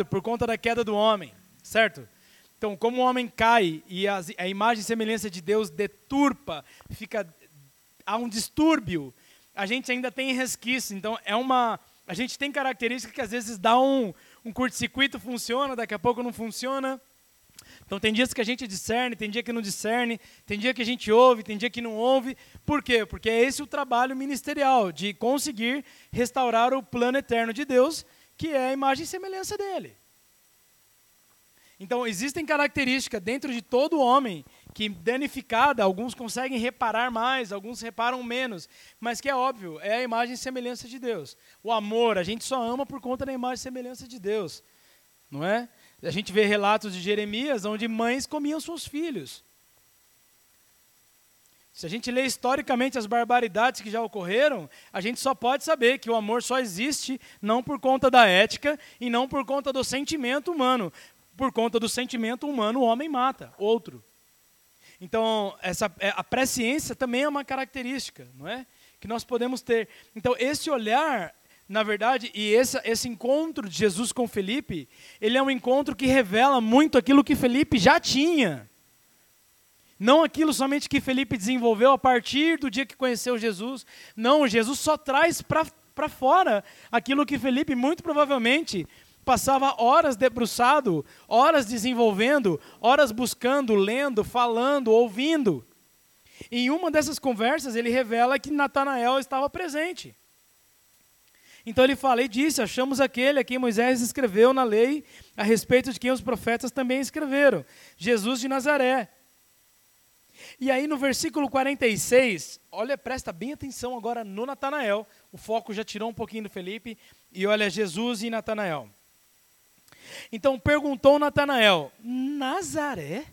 Por conta da queda do homem, certo? Então, como o homem cai e a, a imagem e semelhança de Deus deturpa, fica há um distúrbio, a gente ainda tem resquício. Então, é uma a gente tem características que às vezes dá um, um curto-circuito, funciona, daqui a pouco não funciona. Então tem dias que a gente discerne, tem dia que não discerne, tem dia que a gente ouve, tem dia que não ouve. Por quê? Porque é esse o trabalho ministerial, de conseguir restaurar o plano eterno de Deus que é a imagem e semelhança dele. Então, existem características dentro de todo homem que, danificada, alguns conseguem reparar mais, alguns reparam menos, mas que é óbvio, é a imagem e semelhança de Deus. O amor, a gente só ama por conta da imagem e semelhança de Deus, não é? A gente vê relatos de Jeremias onde mães comiam seus filhos. Se a gente lê historicamente as barbaridades que já ocorreram, a gente só pode saber que o amor só existe não por conta da ética e não por conta do sentimento humano. Por conta do sentimento humano, o homem mata outro. Então, essa, é, a presciência também é uma característica, não é? Que nós podemos ter. Então, esse olhar, na verdade, e esse, esse encontro de Jesus com Felipe, ele é um encontro que revela muito aquilo que Felipe já tinha. Não aquilo somente que Felipe desenvolveu a partir do dia que conheceu Jesus. Não, Jesus só traz para fora aquilo que Felipe muito provavelmente passava horas debruçado, horas desenvolvendo, horas buscando, lendo, falando, ouvindo. Em uma dessas conversas, ele revela que Natanael estava presente. Então ele fala e disse: Achamos aquele a quem Moisés escreveu na lei, a respeito de quem os profetas também escreveram, Jesus de Nazaré. E aí no versículo 46, olha, presta bem atenção agora no Natanael. O foco já tirou um pouquinho do Felipe e olha Jesus e Natanael. Então perguntou Natanael: Nazaré?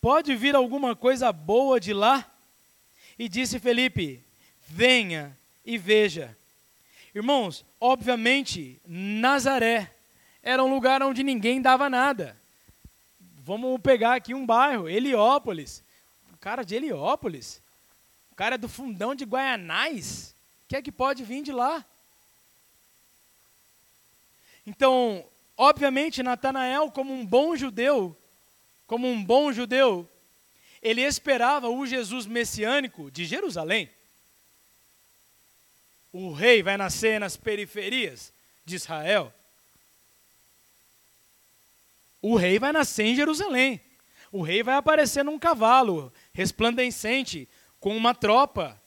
Pode vir alguma coisa boa de lá? E disse Felipe: Venha e veja. Irmãos, obviamente, Nazaré era um lugar onde ninguém dava nada. Vamos pegar aqui um bairro, Heliópolis. O cara de Heliópolis. O cara do fundão de Guaianais. Que é que pode vir de lá? Então, Obviamente, Natanael, como um bom judeu, como um bom judeu, ele esperava o Jesus messiânico de Jerusalém. O rei vai nascer nas periferias de Israel. O rei vai nascer em Jerusalém. O rei vai aparecer num cavalo resplandecente, com uma tropa.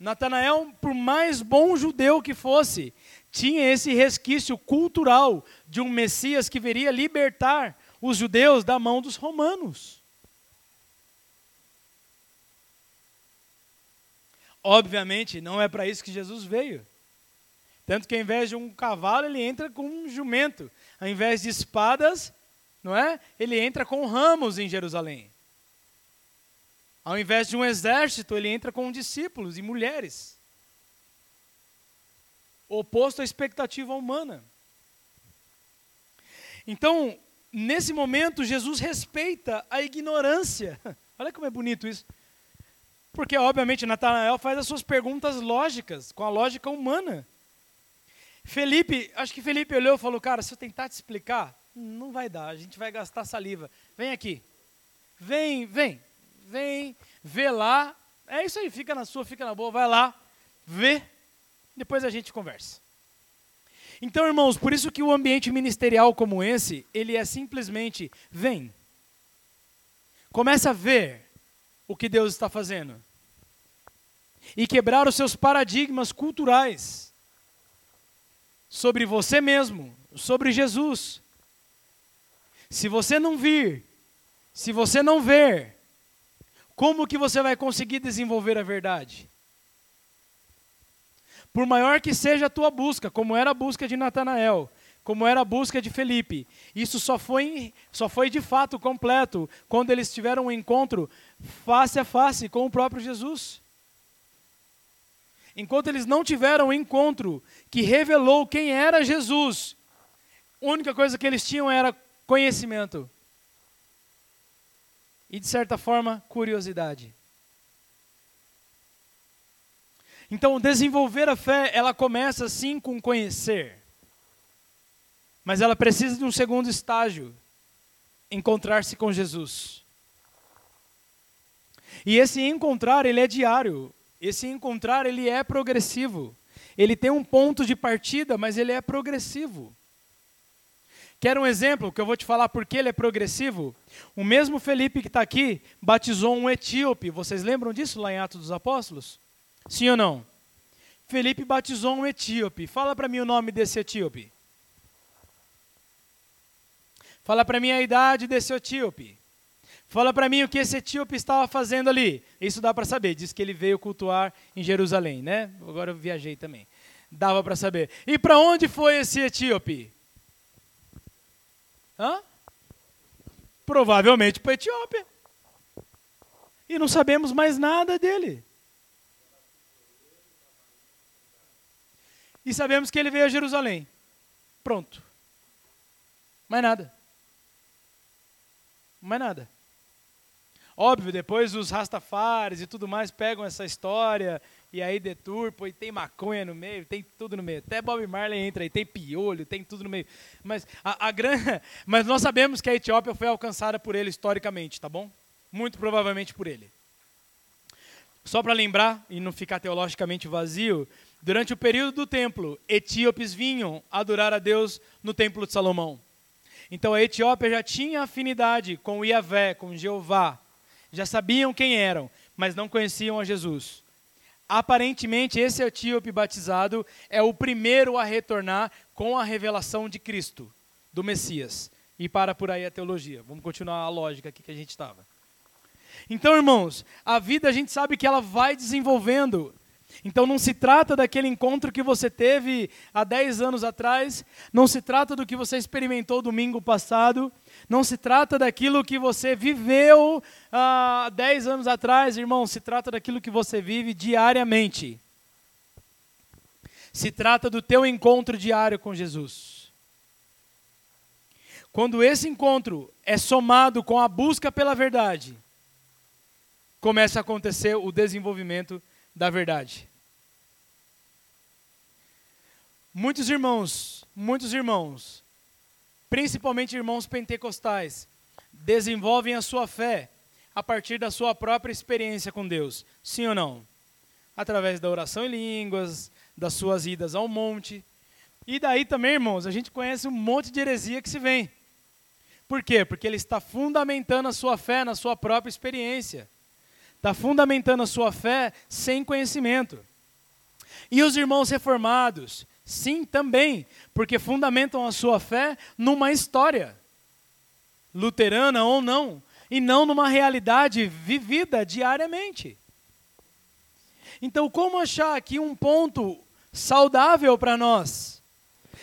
Natanael, por mais bom judeu que fosse, tinha esse resquício cultural de um Messias que viria libertar os judeus da mão dos romanos. Obviamente, não é para isso que Jesus veio. Tanto que ao invés de um cavalo, ele entra com um jumento. Ao invés de espadas, não é? Ele entra com ramos em Jerusalém. Ao invés de um exército, ele entra com discípulos e mulheres oposto à expectativa humana. Então, nesse momento, Jesus respeita a ignorância. Olha como é bonito isso. Porque, obviamente, Natanael faz as suas perguntas lógicas, com a lógica humana. Felipe, acho que Felipe olhou e falou: Cara, se eu tentar te explicar, não vai dar, a gente vai gastar saliva. Vem aqui. Vem, vem, vem, vê lá. É isso aí, fica na sua, fica na boa, vai lá, vê depois a gente conversa. Então, irmãos, por isso que o ambiente ministerial como esse, ele é simplesmente vem. Comece a ver o que Deus está fazendo. E quebrar os seus paradigmas culturais sobre você mesmo, sobre Jesus. Se você não vir, se você não ver, como que você vai conseguir desenvolver a verdade? Por maior que seja a tua busca, como era a busca de Natanael, como era a busca de Felipe, isso só foi, só foi de fato completo quando eles tiveram um encontro face a face com o próprio Jesus. Enquanto eles não tiveram um encontro que revelou quem era Jesus, a única coisa que eles tinham era conhecimento. E, de certa forma, curiosidade. Então, desenvolver a fé, ela começa sim com conhecer. Mas ela precisa de um segundo estágio, encontrar-se com Jesus. E esse encontrar, ele é diário. Esse encontrar, ele é progressivo. Ele tem um ponto de partida, mas ele é progressivo. Quer um exemplo que eu vou te falar porque ele é progressivo? O mesmo Felipe que está aqui batizou um etíope. Vocês lembram disso lá em Atos dos Apóstolos? Sim ou não? Felipe batizou um etíope. Fala para mim o nome desse etíope. Fala para mim a idade desse etíope. Fala para mim o que esse etíope estava fazendo ali. Isso dá para saber. Diz que ele veio cultuar em Jerusalém, né? Agora eu viajei também. Dava para saber. E para onde foi esse etíope? Hã? Provavelmente para a Etiópia. E não sabemos mais nada dele. E sabemos que ele veio a Jerusalém. Pronto. Mais nada. Mais nada. Óbvio, depois os rastafares e tudo mais pegam essa história e aí deturpam e tem maconha no meio, tem tudo no meio. Até Bob Marley entra aí, tem piolho, tem tudo no meio. Mas, a, a. Mas nós sabemos que a Etiópia foi alcançada por ele historicamente, tá bom? Muito provavelmente por ele. Só para lembrar e não ficar teologicamente vazio, durante o período do templo, etíopes vinham adorar a Deus no templo de Salomão. Então a Etiópia já tinha afinidade com o Iavé, com Jeová. Já sabiam quem eram, mas não conheciam a Jesus. Aparentemente, esse etíope batizado é o primeiro a retornar com a revelação de Cristo, do Messias. E para por aí a teologia. Vamos continuar a lógica aqui que a gente estava. Então, irmãos, a vida a gente sabe que ela vai desenvolvendo. Então não se trata daquele encontro que você teve há 10 anos atrás, não se trata do que você experimentou domingo passado, não se trata daquilo que você viveu há 10 anos atrás, irmão, se trata daquilo que você vive diariamente. Se trata do teu encontro diário com Jesus. Quando esse encontro é somado com a busca pela verdade, começa a acontecer o desenvolvimento da verdade. Muitos irmãos, muitos irmãos, principalmente irmãos pentecostais, desenvolvem a sua fé a partir da sua própria experiência com Deus. Sim ou não? Através da oração em línguas, das suas idas ao monte. E daí também, irmãos, a gente conhece um monte de heresia que se vem. Por quê? Porque ele está fundamentando a sua fé na sua própria experiência. Está fundamentando a sua fé sem conhecimento. E os irmãos reformados? Sim, também, porque fundamentam a sua fé numa história, luterana ou não, e não numa realidade vivida diariamente. Então, como achar aqui um ponto saudável para nós?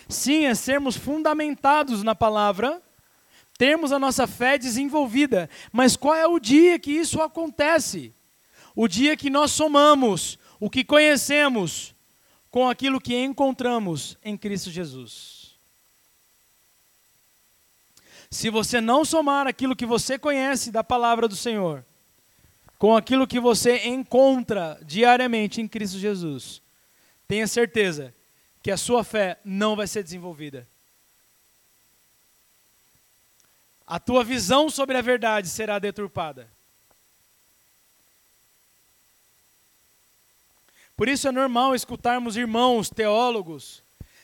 Sim, é sermos fundamentados na palavra, termos a nossa fé desenvolvida. Mas qual é o dia que isso acontece? O dia que nós somamos o que conhecemos com aquilo que encontramos em Cristo Jesus. Se você não somar aquilo que você conhece da palavra do Senhor com aquilo que você encontra diariamente em Cristo Jesus, tenha certeza que a sua fé não vai ser desenvolvida. A tua visão sobre a verdade será deturpada. Por isso é normal escutarmos irmãos teólogos,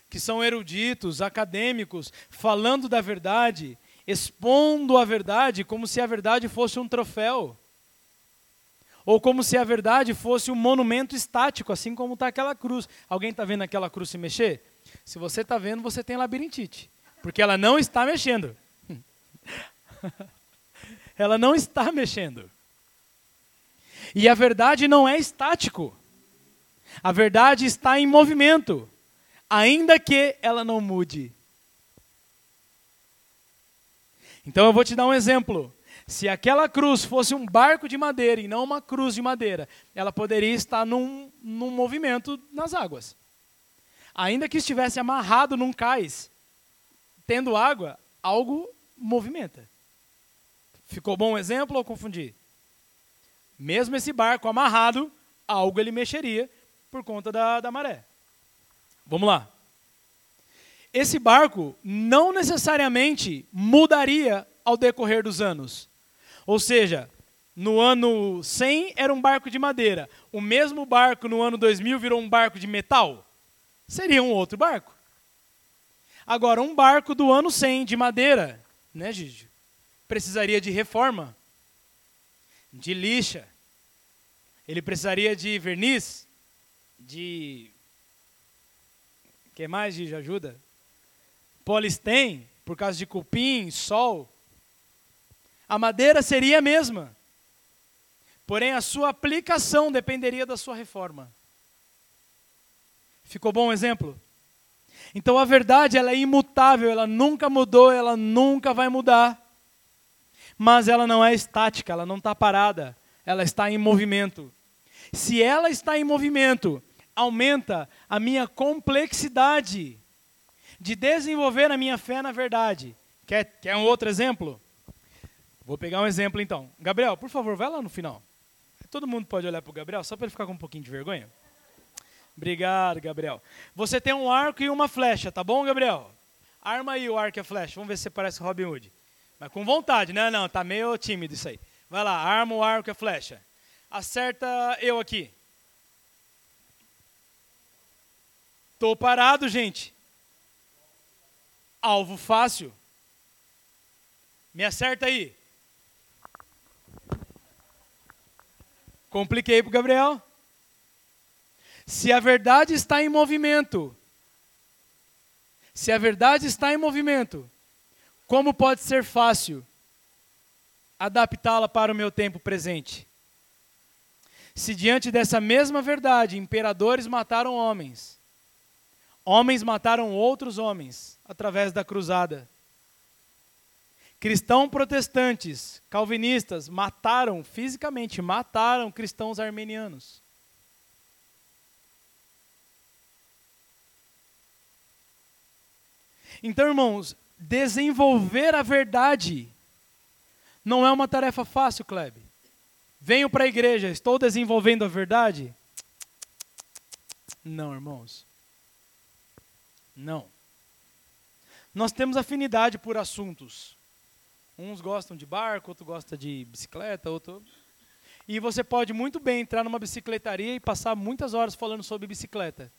que são eruditos, acadêmicos, falando da verdade, expondo a verdade como se a verdade fosse um troféu. Ou como se a verdade fosse um monumento estático, assim como está aquela cruz. Alguém está vendo aquela cruz se mexer? Se você está vendo, você tem labirintite. Porque ela não está mexendo. Ela não está mexendo. E a verdade não é estático. A verdade está em movimento, ainda que ela não mude. Então eu vou te dar um exemplo. Se aquela cruz fosse um barco de madeira e não uma cruz de madeira, ela poderia estar num, num movimento nas águas. Ainda que estivesse amarrado num cais, tendo água, algo movimenta. Ficou bom o exemplo ou confundi? Mesmo esse barco amarrado, algo ele mexeria por conta da, da maré. Vamos lá. Esse barco não necessariamente mudaria ao decorrer dos anos. Ou seja, no ano 100 era um barco de madeira. O mesmo barco no ano 2000 virou um barco de metal? Seria um outro barco. Agora, um barco do ano 100 de madeira né, Gigi? Precisaria de reforma, de lixa, ele precisaria de verniz, de. que mais, Gigi? Ajuda? Polistém, por causa de cupim, sol. A madeira seria a mesma. Porém, a sua aplicação dependeria da sua reforma. Ficou bom o exemplo? Então a verdade ela é imutável, ela nunca mudou, ela nunca vai mudar. Mas ela não é estática, ela não está parada. ela está em movimento. Se ela está em movimento, aumenta a minha complexidade de desenvolver a minha fé na verdade. Quer, quer um outro exemplo? Vou pegar um exemplo então. Gabriel, por favor, vai lá no final. Todo mundo pode olhar para o Gabriel, só para ele ficar com um pouquinho de vergonha? Obrigado, Gabriel. Você tem um arco e uma flecha, tá bom, Gabriel? Arma aí o arco e a flecha. Vamos ver se você parece Robin Hood. Mas com vontade. Não, não, tá meio tímido isso aí. Vai lá, arma o arco e a flecha. Acerta eu aqui. Tô parado, gente. Alvo fácil. Me acerta aí. Compliquei para o Gabriel. Se a verdade está em movimento, se a verdade está em movimento, como pode ser fácil adaptá-la para o meu tempo presente? Se diante dessa mesma verdade, imperadores mataram homens, homens mataram outros homens através da cruzada. Cristãos protestantes, calvinistas, mataram, fisicamente, mataram cristãos armenianos. Então, irmãos, desenvolver a verdade não é uma tarefa fácil, Klebe. Venho para a igreja, estou desenvolvendo a verdade? Não, irmãos. Não. Nós temos afinidade por assuntos. Uns gostam de barco, outro gosta de bicicleta, outro. E você pode muito bem entrar numa bicicletaria e passar muitas horas falando sobre bicicleta.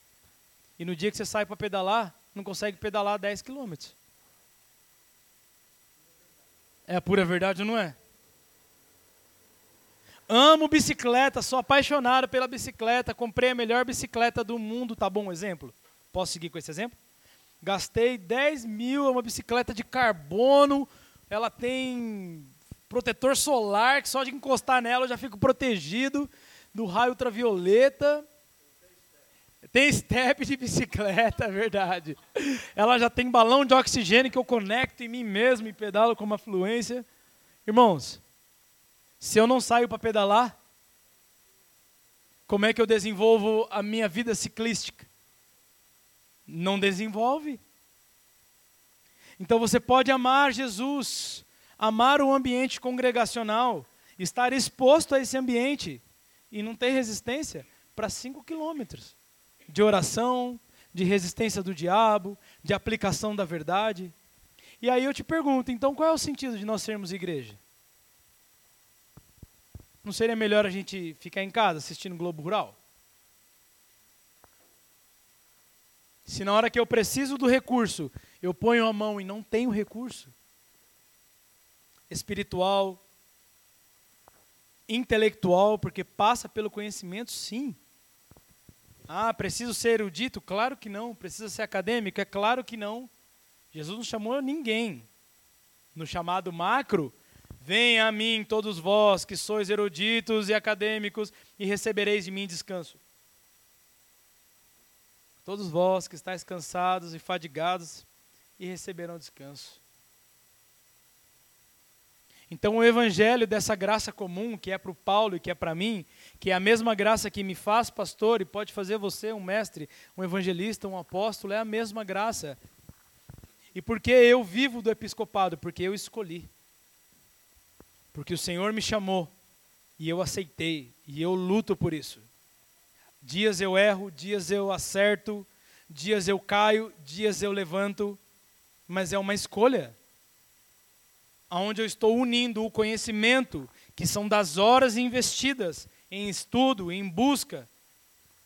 E no dia que você sai para pedalar, não consegue pedalar 10 quilômetros. É a pura verdade ou não é? Amo bicicleta, sou apaixonado pela bicicleta, comprei a melhor bicicleta do mundo, tá bom exemplo? Posso seguir com esse exemplo? Gastei 10 mil, é uma bicicleta de carbono, ela tem protetor solar, que só de encostar nela eu já fico protegido do raio ultravioleta. Tem step de bicicleta, é verdade. Ela já tem balão de oxigênio que eu conecto em mim mesmo e pedalo com uma fluência. Irmãos, se eu não saio para pedalar, como é que eu desenvolvo a minha vida ciclística? Não desenvolve. Então você pode amar Jesus, amar o ambiente congregacional, estar exposto a esse ambiente e não ter resistência para cinco quilômetros de oração, de resistência do diabo, de aplicação da verdade. E aí eu te pergunto, então qual é o sentido de nós sermos igreja? Não seria melhor a gente ficar em casa assistindo Globo Rural? Se na hora que eu preciso do recurso, eu ponho a mão e não tenho recurso espiritual, intelectual, porque passa pelo conhecimento, sim. Ah, preciso ser erudito? Claro que não. Precisa ser acadêmico? É claro que não. Jesus não chamou ninguém. No chamado macro, venha a mim todos vós que sois eruditos e acadêmicos e recebereis de mim descanso. Todos vós que estáis cansados e fadigados, e receberão descanso. Então, o evangelho dessa graça comum, que é para o Paulo e que é para mim, que é a mesma graça que me faz pastor e pode fazer você um mestre, um evangelista, um apóstolo, é a mesma graça. E por que eu vivo do episcopado? Porque eu escolhi. Porque o Senhor me chamou e eu aceitei e eu luto por isso. Dias eu erro, dias eu acerto, dias eu caio, dias eu levanto, mas é uma escolha. Onde eu estou unindo o conhecimento, que são das horas investidas em estudo, em busca,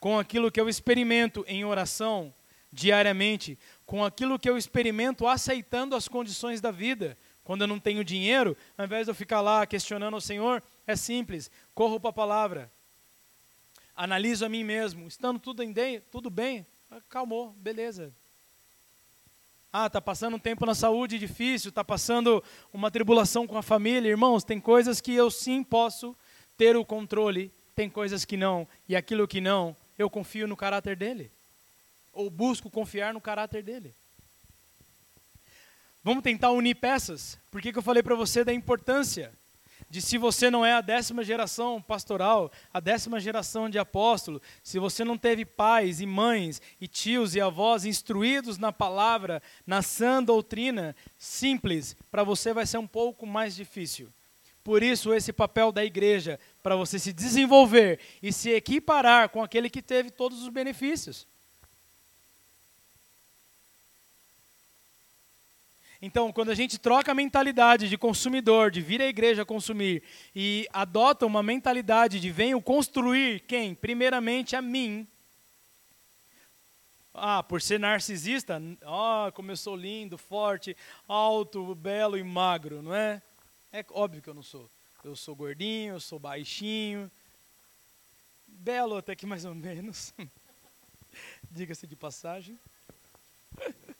com aquilo que eu experimento em oração diariamente, com aquilo que eu experimento aceitando as condições da vida. Quando eu não tenho dinheiro, ao invés de eu ficar lá questionando o Senhor, é simples, corro para a palavra. Analiso a mim mesmo, estando tudo, em, tudo bem, acalmou, beleza, ah, está passando um tempo na saúde difícil, está passando uma tribulação com a família. Irmãos, tem coisas que eu sim posso ter o controle, tem coisas que não. E aquilo que não, eu confio no caráter dele. Ou busco confiar no caráter dele. Vamos tentar unir peças? Por que, que eu falei para você da importância de se você não é a décima geração pastoral, a décima geração de apóstolo, se você não teve pais e mães e tios e avós instruídos na palavra, na sã doutrina simples, para você vai ser um pouco mais difícil. Por isso, esse papel da igreja, para você se desenvolver e se equiparar com aquele que teve todos os benefícios. Então, quando a gente troca a mentalidade de consumidor, de vir à igreja consumir, e adota uma mentalidade de venho construir quem? Primeiramente a mim. Ah, por ser narcisista, ah, como eu sou lindo, forte, alto, belo e magro, não é? É óbvio que eu não sou. Eu sou gordinho, eu sou baixinho. Belo até que mais ou menos. Diga-se de passagem.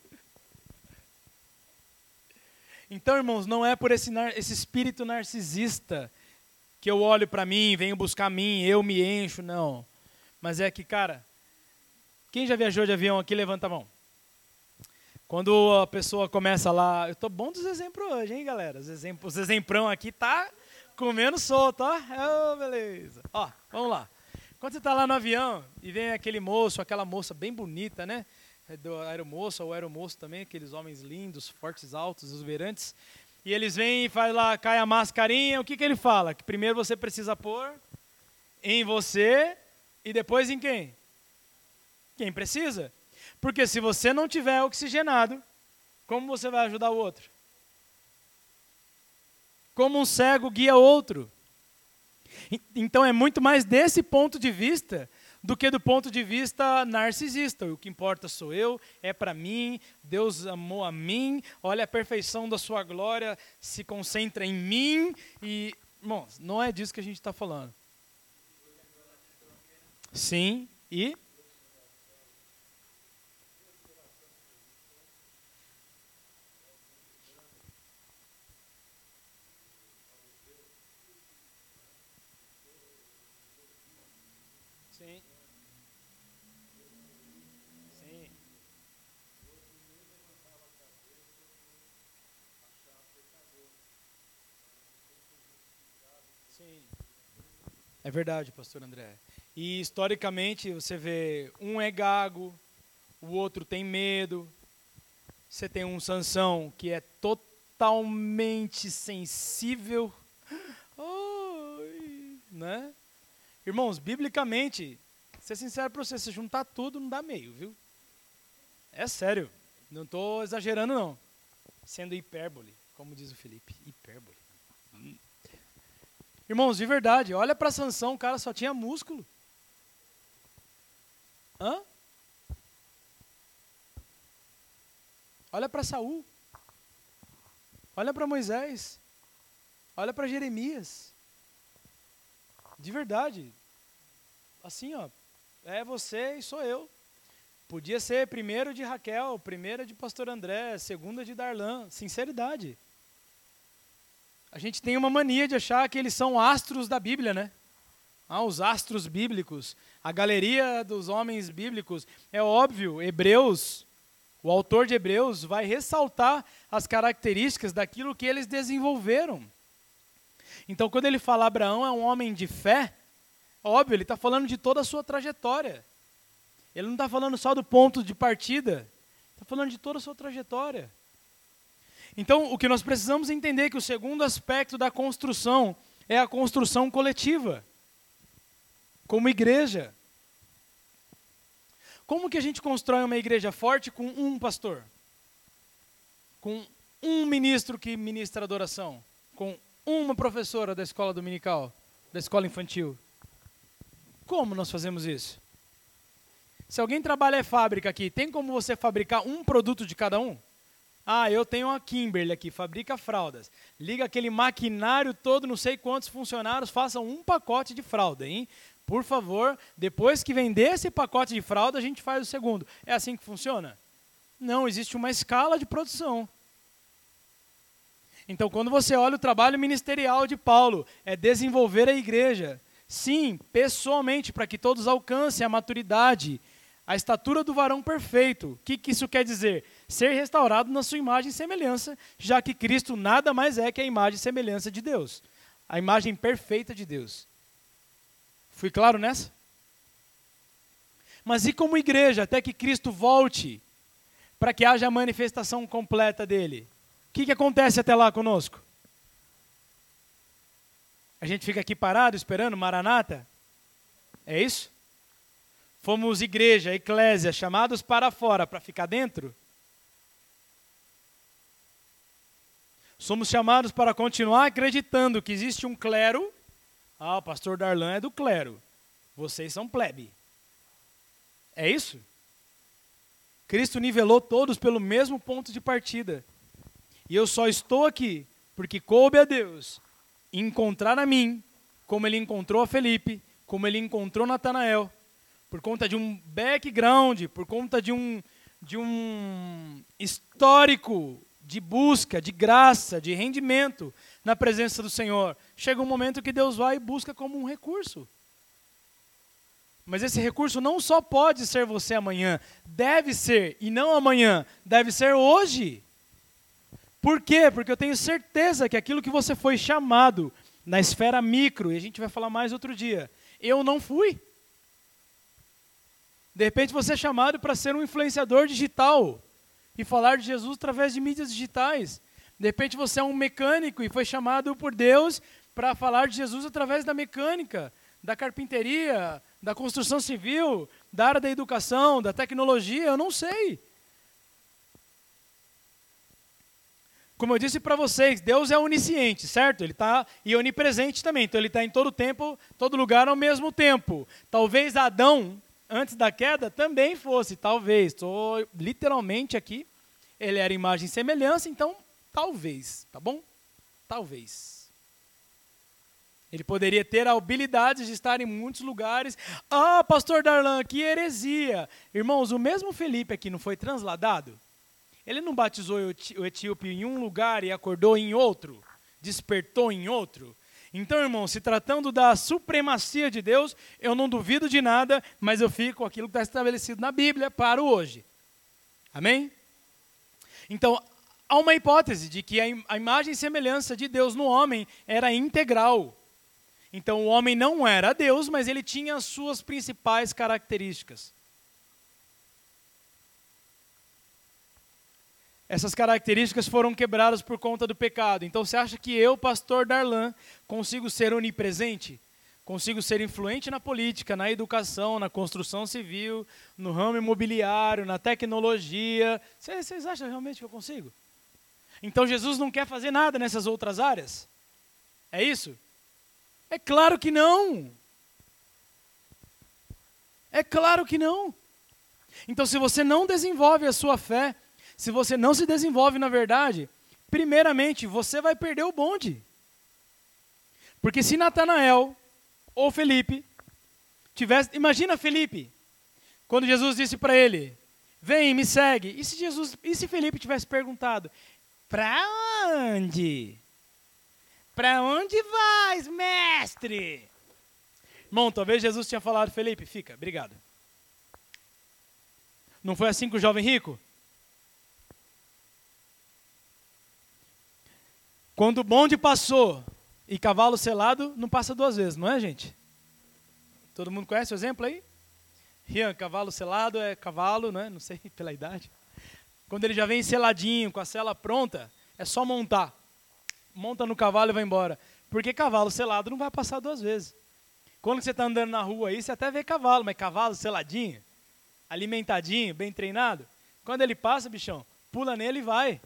Então, irmãos, não é por esse, esse espírito narcisista que eu olho para mim, venho buscar mim, eu me encho, não. Mas é que, cara, quem já viajou de avião aqui, levanta a mão. Quando a pessoa começa lá, eu tô bom dos exemplos hoje, hein, galera? Os, exemplos, os exemprão aqui tá comendo solto, ó. Oh, beleza. Ó, vamos lá. Quando você está lá no avião e vem aquele moço, aquela moça bem bonita, né? É do aeromoço ou aeromoço também, aqueles homens lindos, fortes, altos, exuberantes. E eles vêm e faz lá, cai a mascarinha, o que, que ele fala? Que primeiro você precisa pôr em você e depois em quem? Quem precisa. Porque se você não tiver oxigenado, como você vai ajudar o outro? Como um cego guia outro. Então é muito mais desse ponto de vista do que do ponto de vista narcisista. O que importa sou eu, é para mim, Deus amou a mim, olha a perfeição da sua glória, se concentra em mim e. Irmãos, não é disso que a gente está falando. Sim, e É verdade, pastor André. E historicamente você vê um é gago, o outro tem medo. Você tem um Sansão que é totalmente sensível. Ai, né? Irmãos, biblicamente, ser sincero para você, se juntar tudo não dá meio, viu? É sério. Não estou exagerando, não. Sendo hipérbole, como diz o Felipe. Hipérbole. Irmãos, de verdade, olha para Sansão, o cara só tinha músculo. Hã? Olha para Saul. Olha para Moisés. Olha para Jeremias. De verdade. Assim, ó, é você e sou eu. Podia ser primeiro de Raquel, primeira de Pastor André, segunda de Darlan. Sinceridade. A gente tem uma mania de achar que eles são astros da Bíblia, né? Ah, os astros bíblicos, a galeria dos homens bíblicos. É óbvio, Hebreus, o autor de Hebreus vai ressaltar as características daquilo que eles desenvolveram. Então, quando ele fala Abraão é um homem de fé, óbvio, ele está falando de toda a sua trajetória. Ele não está falando só do ponto de partida, está falando de toda a sua trajetória. Então, o que nós precisamos entender é que o segundo aspecto da construção é a construção coletiva, como igreja. Como que a gente constrói uma igreja forte com um pastor? Com um ministro que ministra adoração? Com uma professora da escola dominical, da escola infantil? Como nós fazemos isso? Se alguém trabalha em fábrica aqui, tem como você fabricar um produto de cada um? Ah, eu tenho uma Kimberly aqui, fabrica fraldas. Liga aquele maquinário todo, não sei quantos funcionários, façam um pacote de fralda, hein? Por favor, depois que vender esse pacote de fralda, a gente faz o segundo. É assim que funciona? Não, existe uma escala de produção. Então, quando você olha o trabalho ministerial de Paulo, é desenvolver a igreja. Sim, pessoalmente, para que todos alcancem a maturidade, a estatura do varão perfeito. O que, que isso quer dizer? ser restaurado na sua imagem e semelhança, já que Cristo nada mais é que a imagem e semelhança de Deus. a imagem perfeita de Deus. Fui claro nessa? Mas e como igreja, até que Cristo volte, para que haja a manifestação completa dele? O que, que acontece até lá conosco? A gente fica aqui parado esperando Maranata? É isso? Fomos igreja, eclésia, chamados para fora para ficar dentro? Somos chamados para continuar acreditando que existe um clero. Ah, o pastor Darlan é do clero. Vocês são plebe. É isso? Cristo nivelou todos pelo mesmo ponto de partida. E eu só estou aqui porque coube a Deus encontrar a mim, como ele encontrou a Felipe, como ele encontrou Natanael, por conta de um background, por conta de um, de um histórico de busca, de graça, de rendimento na presença do Senhor. Chega um momento que Deus vai e busca como um recurso. Mas esse recurso não só pode ser você amanhã, deve ser, e não amanhã, deve ser hoje. Por quê? Porque eu tenho certeza que aquilo que você foi chamado na esfera micro, e a gente vai falar mais outro dia, eu não fui. De repente você é chamado para ser um influenciador digital e falar de Jesus através de mídias digitais. De repente você é um mecânico e foi chamado por Deus para falar de Jesus através da mecânica, da carpinteria, da construção civil, da área da educação, da tecnologia, eu não sei. Como eu disse para vocês, Deus é onisciente, certo? Ele está e onipresente também. Então ele está em todo tempo, todo lugar ao mesmo tempo. Talvez Adão antes da queda também fosse, talvez. Estou literalmente aqui. Ele era imagem e semelhança, então talvez, tá bom? Talvez. Ele poderia ter a habilidade de estar em muitos lugares. Ah, pastor Darlan, que heresia. Irmãos, o mesmo Felipe aqui não foi transladado? Ele não batizou o etíope em um lugar e acordou em outro? Despertou em outro? Então, irmão, se tratando da supremacia de Deus, eu não duvido de nada, mas eu fico com aquilo que está estabelecido na Bíblia para hoje. Amém? Então, há uma hipótese de que a imagem e semelhança de Deus no homem era integral. Então, o homem não era Deus, mas ele tinha as suas principais características. Essas características foram quebradas por conta do pecado. Então você acha que eu, pastor Darlan, consigo ser onipresente? Consigo ser influente na política, na educação, na construção civil, no ramo imobiliário, na tecnologia? Vocês acham realmente que eu consigo? Então Jesus não quer fazer nada nessas outras áreas? É isso? É claro que não. É claro que não. Então, se você não desenvolve a sua fé, se você não se desenvolve na verdade, primeiramente você vai perder o bonde. Porque se Natanael ou Felipe tivesse, imagina Felipe, quando Jesus disse para ele: "Vem, me segue". E se Jesus, e se Felipe tivesse perguntado: "Para onde?" Para onde vais, mestre? Irmão, talvez Jesus tinha falado, Felipe, fica, obrigado. Não foi assim com o jovem rico? Quando o bonde passou e cavalo selado, não passa duas vezes, não é, gente? Todo mundo conhece o exemplo aí? Rian, cavalo selado é cavalo, né? Não sei pela idade. Quando ele já vem seladinho, com a sela pronta, é só montar. Monta no cavalo e vai embora. Porque cavalo selado não vai passar duas vezes. Quando você está andando na rua aí, você até vê cavalo, mas cavalo seladinho, alimentadinho, bem treinado. Quando ele passa, bichão, pula nele e vai.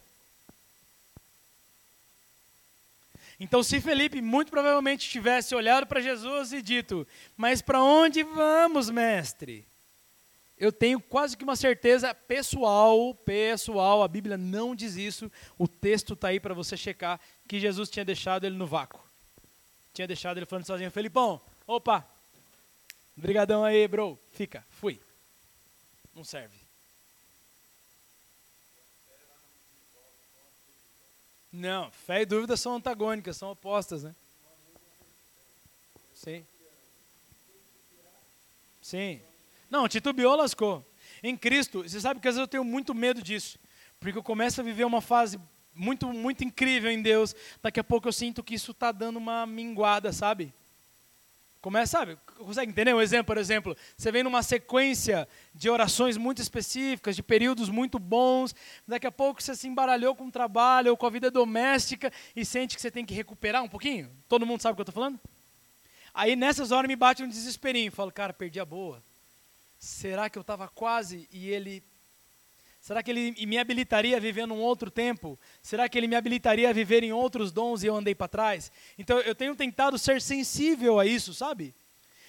Então, se Felipe muito provavelmente tivesse olhado para Jesus e dito: Mas para onde vamos, mestre? Eu tenho quase que uma certeza pessoal, pessoal, a Bíblia não diz isso, o texto está aí para você checar, que Jesus tinha deixado ele no vácuo. Tinha deixado ele falando sozinho, Felipão, opa, brigadão aí, bro, fica, fui. Não serve. Não, fé e dúvida são antagônicas, são opostas, né? Sim. Sim. Não, titubeou, lascou. Em Cristo, você sabe que às vezes eu tenho muito medo disso. Porque eu começo a viver uma fase muito, muito incrível em Deus, daqui a pouco eu sinto que isso está dando uma minguada, sabe? Começa, sabe? Consegue entender um exemplo? Por exemplo, você vem numa sequência de orações muito específicas, de períodos muito bons, daqui a pouco você se embaralhou com o trabalho ou com a vida doméstica e sente que você tem que recuperar um pouquinho. Todo mundo sabe o que eu estou falando? Aí nessas horas me bate um desesperinho, falo, cara, perdi a boa. Será que eu estava quase e ele Será que ele me habilitaria a viver num outro tempo? Será que ele me habilitaria a viver em outros dons e eu andei para trás? Então eu tenho tentado ser sensível a isso, sabe?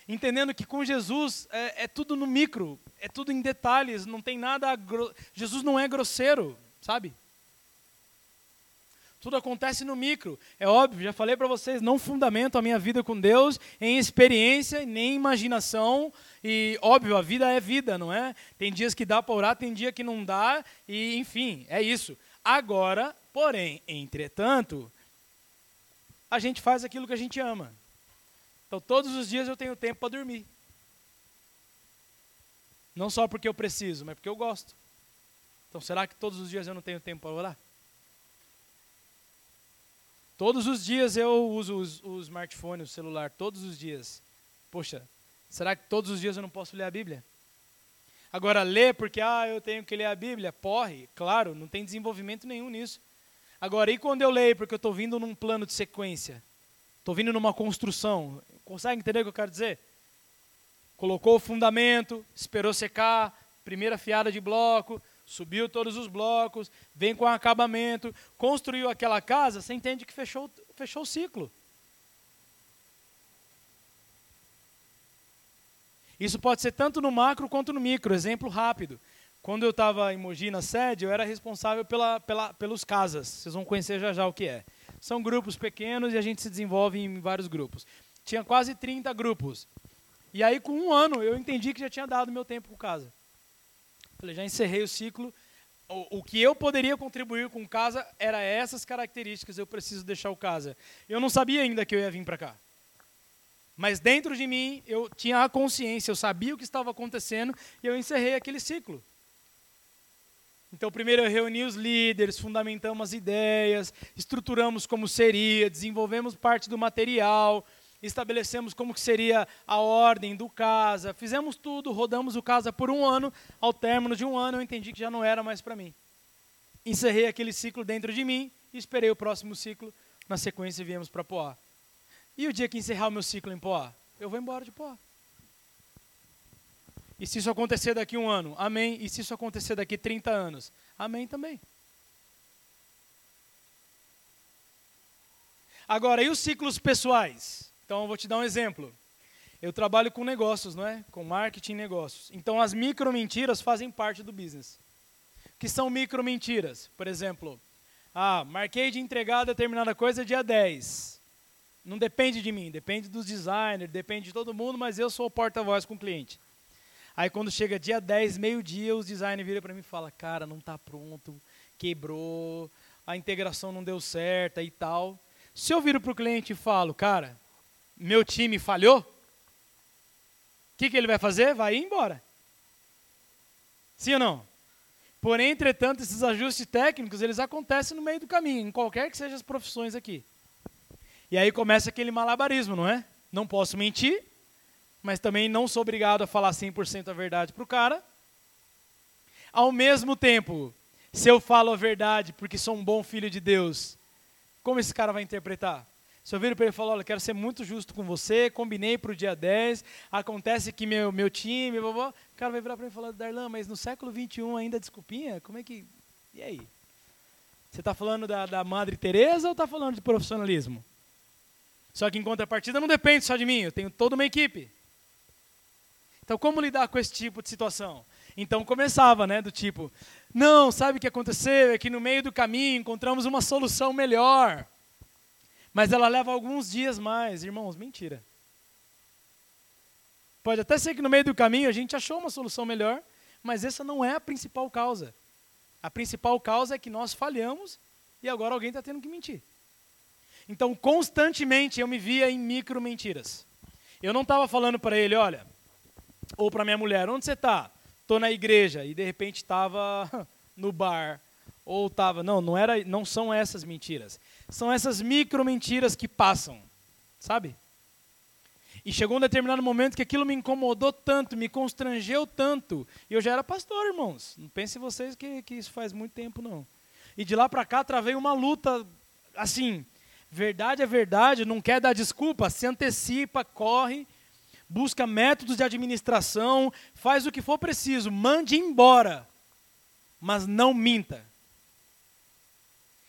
Entendendo que com Jesus é, é tudo no micro, é tudo em detalhes, não tem nada. Jesus não é grosseiro, sabe? Tudo acontece no micro. É óbvio, já falei para vocês, não fundamento a minha vida com Deus em experiência nem imaginação. E óbvio, a vida é vida, não é? Tem dias que dá para orar, tem dia que não dá, e enfim, é isso. Agora, porém, entretanto, a gente faz aquilo que a gente ama. Então, todos os dias eu tenho tempo para dormir. Não só porque eu preciso, mas porque eu gosto. Então, será que todos os dias eu não tenho tempo para orar? Todos os dias eu uso o smartphone, o celular, todos os dias. Poxa, será que todos os dias eu não posso ler a Bíblia? Agora, ler porque, ah, eu tenho que ler a Bíblia, porre, claro, não tem desenvolvimento nenhum nisso. Agora, e quando eu leio porque eu estou vindo num plano de sequência? Estou vindo numa construção. Consegue entender o que eu quero dizer? Colocou o fundamento, esperou secar, primeira fiada de bloco, subiu todos os blocos, vem com acabamento, construiu aquela casa, você entende que fechou, fechou o ciclo. Isso pode ser tanto no macro quanto no micro. Exemplo rápido. Quando eu estava em Mogi na sede, eu era responsável pela, pela, pelos casas. Vocês vão conhecer já já o que é. São grupos pequenos e a gente se desenvolve em vários grupos. Tinha quase 30 grupos. E aí, com um ano, eu entendi que já tinha dado meu tempo com casa. Falei, já encerrei o ciclo. O, o, que eu poderia contribuir com casa era essas características. Eu preciso deixar o casa. Eu não sabia ainda que eu ia vir para cá. Mas dentro de mim eu tinha a consciência, eu sabia o que estava acontecendo e eu encerrei aquele ciclo. Então, primeiro eu reuni os líderes, fundamentamos as ideias, estruturamos como seria, desenvolvemos parte do material, estabelecemos como que seria a ordem do casa, fizemos tudo, rodamos o casa por um ano. Ao término de um ano, eu entendi que já não era mais para mim. Encerrei aquele ciclo dentro de mim e esperei o próximo ciclo. Na sequência, viemos para Poá. E o dia que encerrar o meu ciclo em Poá? Eu vou embora de Poá. E se isso acontecer daqui um ano? Amém. E se isso acontecer daqui 30 anos? Amém também. Agora, e os ciclos pessoais? Então, eu vou te dar um exemplo. Eu trabalho com negócios, não é? Com marketing e negócios. Então, as micro mentiras fazem parte do business. Que são micro mentiras? Por exemplo, ah, marquei de entregar determinada coisa dia 10. Não depende de mim, depende dos designers, depende de todo mundo, mas eu sou o porta-voz com o cliente. Aí quando chega dia 10, meio-dia, os designers viram para mim e falam, cara, não está pronto, quebrou, a integração não deu certo e tal. Se eu viro para o cliente e falo, cara, meu time falhou, o que, que ele vai fazer? Vai embora. Sim ou não? Porém, entretanto, esses ajustes técnicos, eles acontecem no meio do caminho, em qualquer que sejam as profissões aqui. E aí começa aquele malabarismo, não é? Não posso mentir, mas também não sou obrigado a falar 100% a verdade para o cara. Ao mesmo tempo, se eu falo a verdade porque sou um bom filho de Deus, como esse cara vai interpretar? Se eu viro para ele e falar, olha, quero ser muito justo com você, combinei para o dia 10, acontece que meu, meu time, blá, o cara vai virar para mim e falar, Darlan, mas no século 21 ainda desculpinha? Como é que... E aí? Você está falando da, da Madre Teresa ou está falando de profissionalismo? Só que em contrapartida não depende só de mim, eu tenho toda uma equipe. Então como lidar com esse tipo de situação? Então começava, né, do tipo, não, sabe o que aconteceu? É que no meio do caminho encontramos uma solução melhor. Mas ela leva alguns dias mais, irmãos, mentira. Pode até ser que no meio do caminho a gente achou uma solução melhor, mas essa não é a principal causa. A principal causa é que nós falhamos e agora alguém está tendo que mentir. Então, constantemente eu me via em micro mentiras. Eu não estava falando para ele, olha, ou para minha mulher, onde você está? Estou na igreja e de repente estava no bar Ou estava, não, não era, não são essas mentiras. São essas micro mentiras que passam, sabe? E chegou um determinado momento que aquilo me incomodou tanto, me constrangeu tanto. E eu já era pastor, irmãos. Não pensem vocês que, que isso faz muito tempo, não. E de lá para cá travei uma luta, assim, verdade é verdade, não quer dar desculpa, se antecipa, corre, busca métodos de administração, faz o que for preciso, mande embora, mas não minta.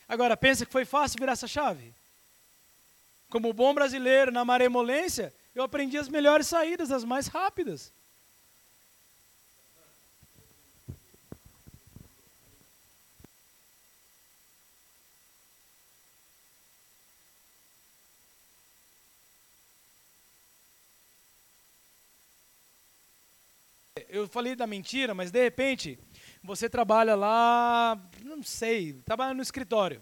Agora, pensa que foi fácil virar essa chave? Como bom brasileiro, na maremolência, eu aprendi as melhores saídas, as mais rápidas. Eu falei da mentira, mas de repente você trabalha lá, não sei, trabalha no escritório.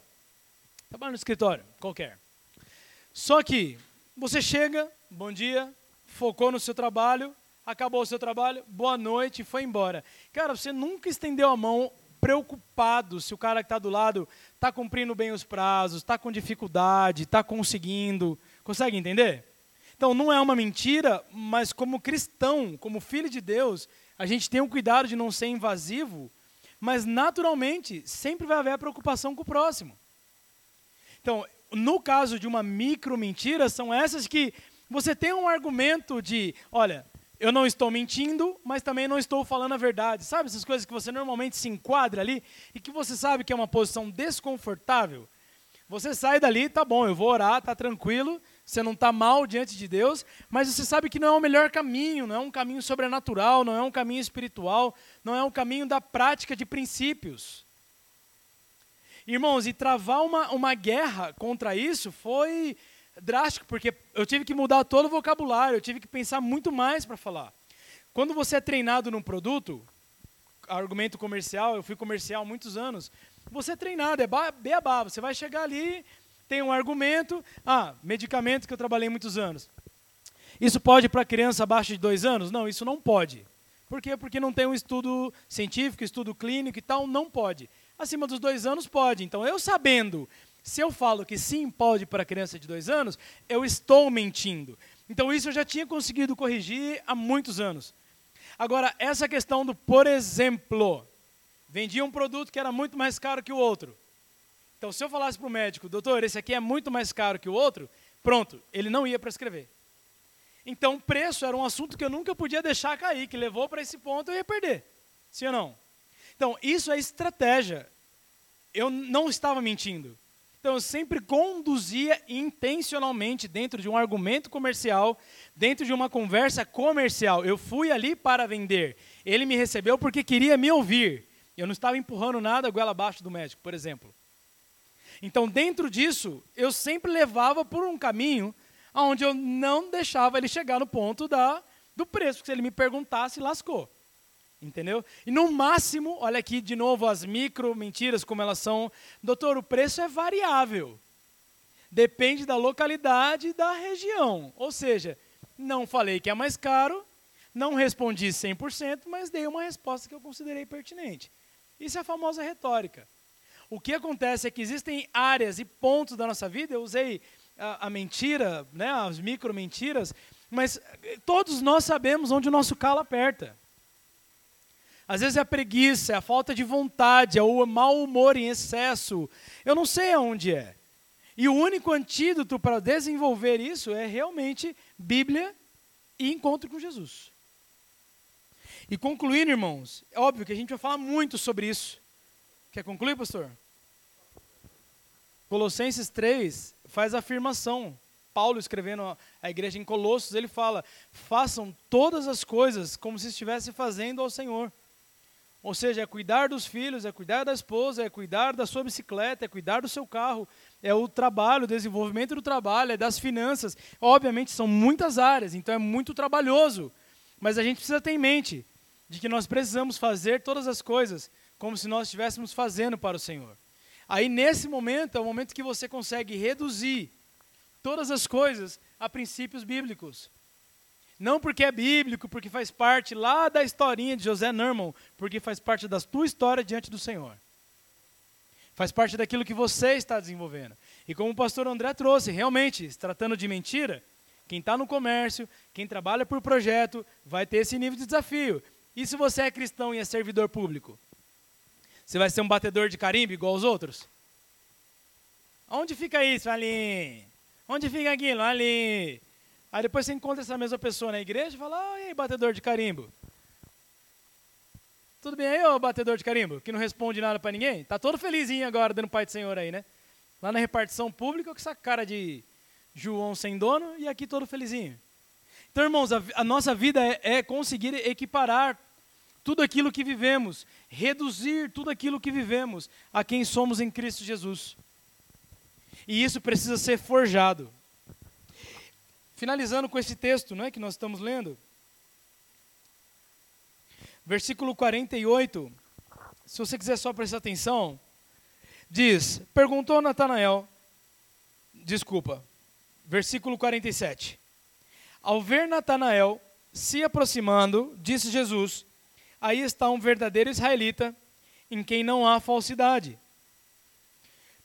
Trabalha no escritório, qualquer. Só que você chega, bom dia, focou no seu trabalho, acabou o seu trabalho, boa noite foi embora. Cara, você nunca estendeu a mão preocupado se o cara que está do lado está cumprindo bem os prazos, está com dificuldade, está conseguindo. Consegue entender? Então, não é uma mentira, mas como cristão, como filho de Deus, a gente tem um cuidado de não ser invasivo, mas naturalmente sempre vai haver a preocupação com o próximo. Então, no caso de uma micro mentira, são essas que você tem um argumento de, olha, eu não estou mentindo, mas também não estou falando a verdade. Sabe essas coisas que você normalmente se enquadra ali e que você sabe que é uma posição desconfortável? Você sai dali, tá bom, eu vou orar, tá tranquilo, você não está mal diante de Deus, mas você sabe que não é o melhor caminho, não é um caminho sobrenatural, não é um caminho espiritual, não é um caminho da prática de princípios. Irmãos, e travar uma, uma guerra contra isso foi drástico, porque eu tive que mudar todo o vocabulário, eu tive que pensar muito mais para falar. Quando você é treinado num produto, argumento comercial, eu fui comercial há muitos anos, você é treinado, é beabá, você vai chegar ali, tem um argumento, ah, medicamento que eu trabalhei muitos anos. Isso pode para criança abaixo de dois anos? Não, isso não pode. Por quê? Porque não tem um estudo científico, estudo clínico e tal, não pode. Acima dos dois anos pode. Então, eu sabendo, se eu falo que sim pode para criança de dois anos, eu estou mentindo. Então, isso eu já tinha conseguido corrigir há muitos anos. Agora, essa questão do, por exemplo, vendia um produto que era muito mais caro que o outro. Então, se eu falasse para o médico, doutor, esse aqui é muito mais caro que o outro, pronto, ele não ia prescrever. Então, preço era um assunto que eu nunca podia deixar cair, que levou para esse ponto eu ia perder. Sim ou não? Então, isso é estratégia. Eu não estava mentindo. Então, eu sempre conduzia intencionalmente dentro de um argumento comercial, dentro de uma conversa comercial. Eu fui ali para vender. Ele me recebeu porque queria me ouvir. Eu não estava empurrando nada goela abaixo do médico, por exemplo. Então, dentro disso, eu sempre levava por um caminho onde eu não deixava ele chegar no ponto da, do preço, porque se ele me perguntasse, lascou. Entendeu? E no máximo, olha aqui de novo as micro mentiras, como elas são. Doutor, o preço é variável. Depende da localidade e da região. Ou seja, não falei que é mais caro, não respondi 100%, mas dei uma resposta que eu considerei pertinente. Isso é a famosa retórica. O que acontece é que existem áreas e pontos da nossa vida, eu usei a, a mentira, né, as micro mentiras, mas eh, todos nós sabemos onde o nosso calo aperta. Às vezes é a preguiça, é a falta de vontade, é o mau humor em excesso. Eu não sei aonde é. E o único antídoto para desenvolver isso é realmente Bíblia e encontro com Jesus. E concluindo, irmãos, é óbvio que a gente vai falar muito sobre isso. Quer concluir, pastor? Colossenses 3 faz afirmação. Paulo escrevendo a igreja em Colossos, ele fala: façam todas as coisas como se estivesse fazendo ao Senhor. Ou seja, é cuidar dos filhos, é cuidar da esposa, é cuidar da sua bicicleta, é cuidar do seu carro, é o trabalho, o desenvolvimento do trabalho, é das finanças. Obviamente são muitas áreas, então é muito trabalhoso. Mas a gente precisa ter em mente de que nós precisamos fazer todas as coisas como se nós estivéssemos fazendo para o Senhor. Aí, nesse momento, é o momento que você consegue reduzir todas as coisas a princípios bíblicos. Não porque é bíblico, porque faz parte lá da historinha de José Nerman, porque faz parte da tua história diante do Senhor. Faz parte daquilo que você está desenvolvendo. E como o pastor André trouxe, realmente, se tratando de mentira, quem está no comércio, quem trabalha por projeto, vai ter esse nível de desafio. E se você é cristão e é servidor público? Você vai ser um batedor de carimbo igual os outros? Onde fica isso? Ali. Onde fica aquilo? Ali. Aí depois você encontra essa mesma pessoa na igreja e fala, ah, e aí, batedor de carimbo? Tudo bem aí, ô batedor de carimbo, que não responde nada para ninguém? Tá todo felizinho agora, dando Pai do Senhor aí, né? Lá na repartição pública, com essa cara de João sem dono, e aqui todo felizinho. Então, irmãos, a, a nossa vida é, é conseguir equiparar tudo aquilo que vivemos, reduzir tudo aquilo que vivemos a quem somos em Cristo Jesus. E isso precisa ser forjado. Finalizando com esse texto não é, que nós estamos lendo, versículo 48, se você quiser só prestar atenção, diz: Perguntou Natanael, desculpa, versículo 47. Ao ver Natanael se aproximando, disse Jesus: Aí está um verdadeiro israelita em quem não há falsidade.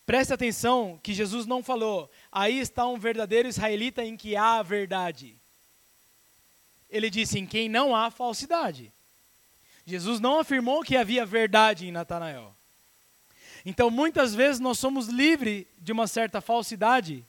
Preste atenção que Jesus não falou, aí está um verdadeiro israelita em que há verdade. Ele disse em quem não há falsidade. Jesus não afirmou que havia verdade em Natanael. Então, muitas vezes nós somos livres de uma certa falsidade.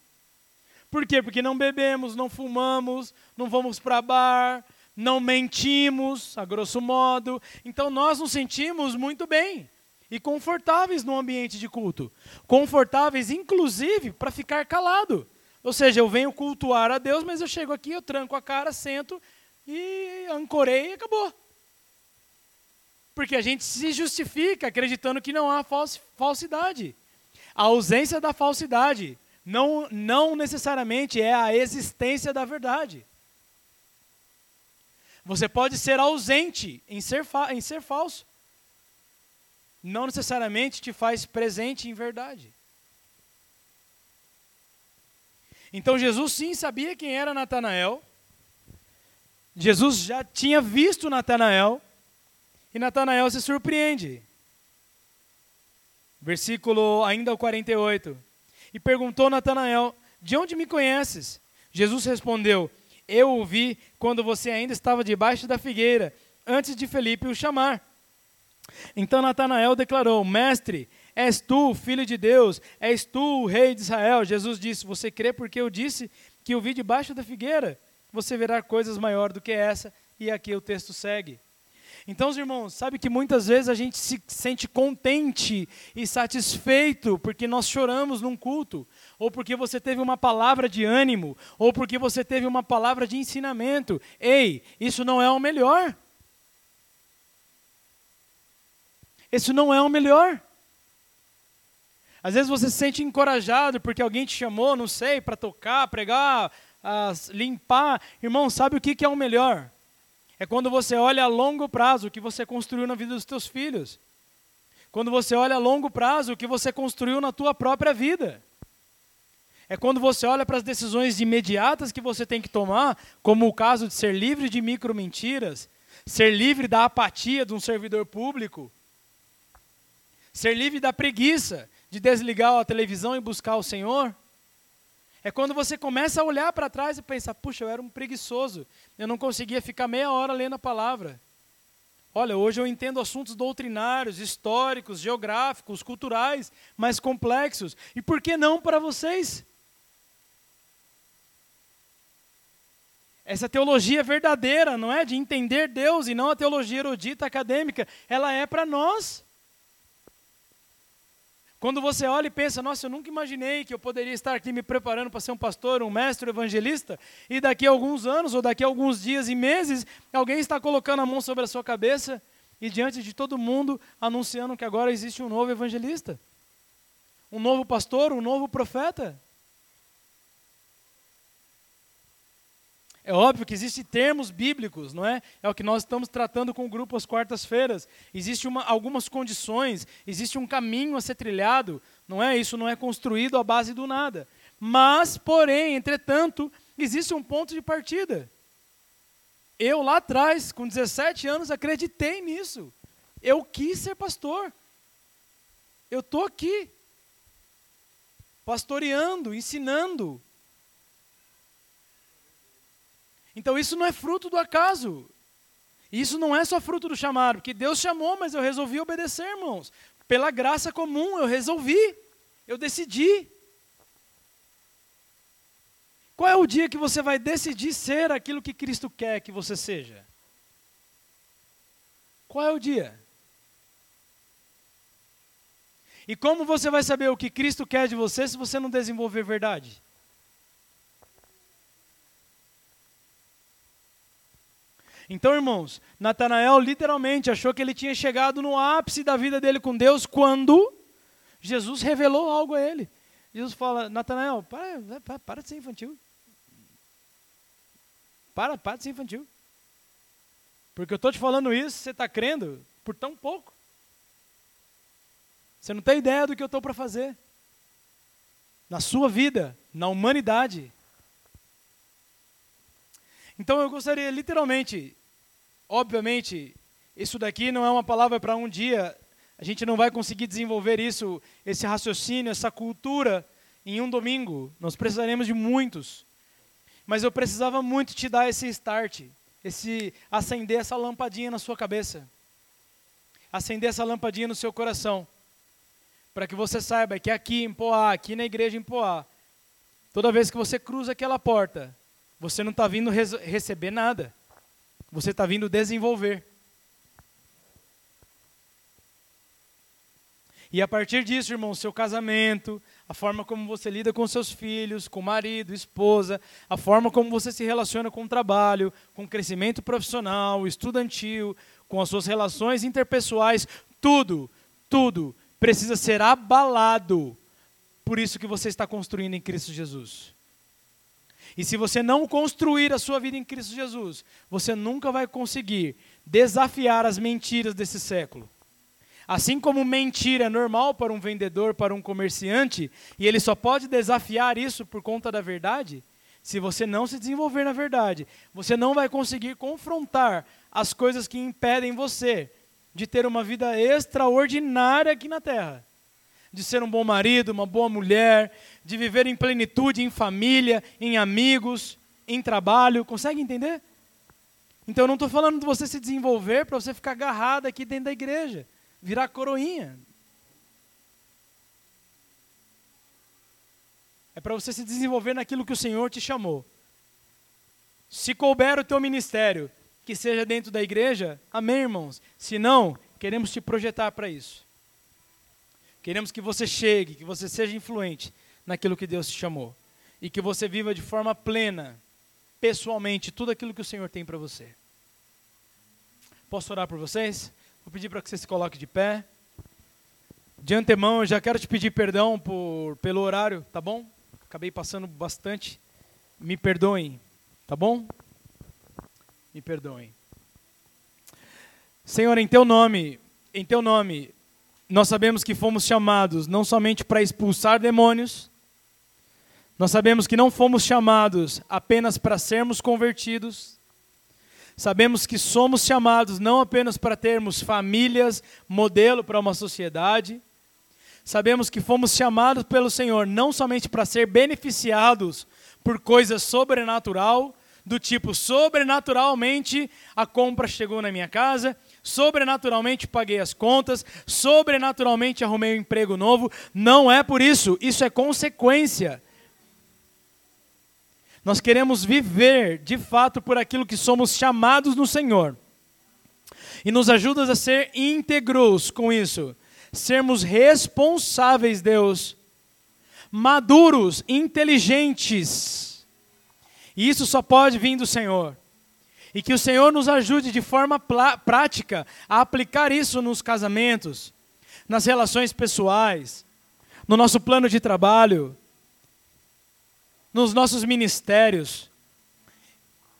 Por quê? Porque não bebemos, não fumamos, não vamos para bar, não mentimos, a grosso modo. Então, nós nos sentimos muito bem e confortáveis no ambiente de culto. Confortáveis, inclusive, para ficar calado. Ou seja, eu venho cultuar a Deus, mas eu chego aqui, eu tranco a cara, sento e ancorei e acabou. Porque a gente se justifica acreditando que não há falsidade. A ausência da falsidade não, não necessariamente é a existência da verdade. Você pode ser ausente em ser, em ser falso não necessariamente te faz presente em verdade. Então Jesus sim sabia quem era Natanael. Jesus já tinha visto Natanael e Natanael se surpreende. Versículo ainda o 48. E perguntou Natanael: De onde me conheces? Jesus respondeu: Eu o vi quando você ainda estava debaixo da figueira, antes de Felipe o chamar. Então Natanael declarou: Mestre, és tu, filho de Deus, és tu, o rei de Israel. Jesus disse: Você crê porque eu disse que eu vi debaixo da figueira? Você verá coisas maiores do que essa. E aqui o texto segue. Então, os irmãos, sabe que muitas vezes a gente se sente contente e satisfeito porque nós choramos num culto, ou porque você teve uma palavra de ânimo, ou porque você teve uma palavra de ensinamento. Ei, isso não é o melhor. Esse não é o melhor. Às vezes você se sente encorajado porque alguém te chamou, não sei, para tocar, pregar, uh, limpar. Irmão, sabe o que, que é o melhor? É quando você olha a longo prazo o que você construiu na vida dos teus filhos. Quando você olha a longo prazo o que você construiu na tua própria vida. É quando você olha para as decisões imediatas que você tem que tomar, como o caso de ser livre de micro mentiras, ser livre da apatia de um servidor público, Ser livre da preguiça de desligar a televisão e buscar o Senhor. É quando você começa a olhar para trás e pensar: puxa, eu era um preguiçoso, eu não conseguia ficar meia hora lendo a palavra. Olha, hoje eu entendo assuntos doutrinários, históricos, geográficos, culturais, mais complexos. E por que não para vocês? Essa teologia verdadeira, não é de entender Deus e não a teologia erudita acadêmica, ela é para nós. Quando você olha e pensa, nossa, eu nunca imaginei que eu poderia estar aqui me preparando para ser um pastor, um mestre, um evangelista, e daqui a alguns anos, ou daqui a alguns dias e meses, alguém está colocando a mão sobre a sua cabeça e diante de todo mundo anunciando que agora existe um novo evangelista, um novo pastor, um novo profeta. É óbvio que existem termos bíblicos, não é? É o que nós estamos tratando com o grupo às quartas-feiras. Existem algumas condições, existe um caminho a ser trilhado, não é? Isso não é construído à base do nada. Mas, porém, entretanto, existe um ponto de partida. Eu lá atrás, com 17 anos, acreditei nisso. Eu quis ser pastor. Eu estou aqui, pastoreando, ensinando. Então isso não é fruto do acaso. Isso não é só fruto do chamado, porque Deus chamou, mas eu resolvi obedecer, irmãos. Pela graça comum, eu resolvi, eu decidi. Qual é o dia que você vai decidir ser aquilo que Cristo quer que você seja? Qual é o dia? E como você vai saber o que Cristo quer de você se você não desenvolver verdade? Então, irmãos, Natanael literalmente achou que ele tinha chegado no ápice da vida dele com Deus quando Jesus revelou algo a ele. Jesus fala: Natanael, para, para, para de ser infantil. Para, para de ser infantil. Porque eu estou te falando isso, você está crendo por tão pouco. Você não tem ideia do que eu estou para fazer. Na sua vida, na humanidade. Então eu gostaria literalmente, obviamente, isso daqui não é uma palavra para um dia, a gente não vai conseguir desenvolver isso, esse raciocínio, essa cultura em um domingo. Nós precisaremos de muitos. Mas eu precisava muito te dar esse start esse acender essa lampadinha na sua cabeça, acender essa lampadinha no seu coração, para que você saiba que aqui em Poá, aqui na igreja em Poá, toda vez que você cruza aquela porta, você não está vindo receber nada, você está vindo desenvolver. E a partir disso, irmão, seu casamento, a forma como você lida com seus filhos, com marido, esposa, a forma como você se relaciona com o trabalho, com o crescimento profissional, estudantil, com as suas relações interpessoais, tudo, tudo precisa ser abalado por isso que você está construindo em Cristo Jesus. E se você não construir a sua vida em Cristo Jesus, você nunca vai conseguir desafiar as mentiras desse século. Assim como mentira é normal para um vendedor, para um comerciante, e ele só pode desafiar isso por conta da verdade, se você não se desenvolver na verdade, você não vai conseguir confrontar as coisas que impedem você de ter uma vida extraordinária aqui na terra. De ser um bom marido, uma boa mulher, de viver em plenitude, em família, em amigos, em trabalho. Consegue entender? Então eu não estou falando de você se desenvolver para você ficar agarrado aqui dentro da igreja virar coroinha. É para você se desenvolver naquilo que o Senhor te chamou. Se couber o teu ministério, que seja dentro da igreja, amém, irmãos. Se não, queremos te projetar para isso. Queremos que você chegue, que você seja influente naquilo que Deus te chamou. E que você viva de forma plena, pessoalmente, tudo aquilo que o Senhor tem para você. Posso orar por vocês? Vou pedir para que você se coloque de pé. De antemão, eu já quero te pedir perdão por, pelo horário, tá bom? Acabei passando bastante. Me perdoem, tá bom? Me perdoem. Senhor, em teu nome, em teu nome, nós sabemos que fomos chamados não somente para expulsar demônios, nós sabemos que não fomos chamados apenas para sermos convertidos, Sabemos que somos chamados não apenas para termos famílias, modelo para uma sociedade. Sabemos que fomos chamados pelo Senhor não somente para ser beneficiados por coisas sobrenatural, do tipo sobrenaturalmente a compra chegou na minha casa, sobrenaturalmente paguei as contas, sobrenaturalmente arrumei um emprego novo. Não é por isso, isso é consequência nós queremos viver de fato por aquilo que somos chamados no Senhor. E nos ajudas a ser íntegros com isso. Sermos responsáveis, Deus. Maduros, inteligentes. E isso só pode vir do Senhor. E que o Senhor nos ajude de forma prática a aplicar isso nos casamentos, nas relações pessoais, no nosso plano de trabalho, nos nossos ministérios,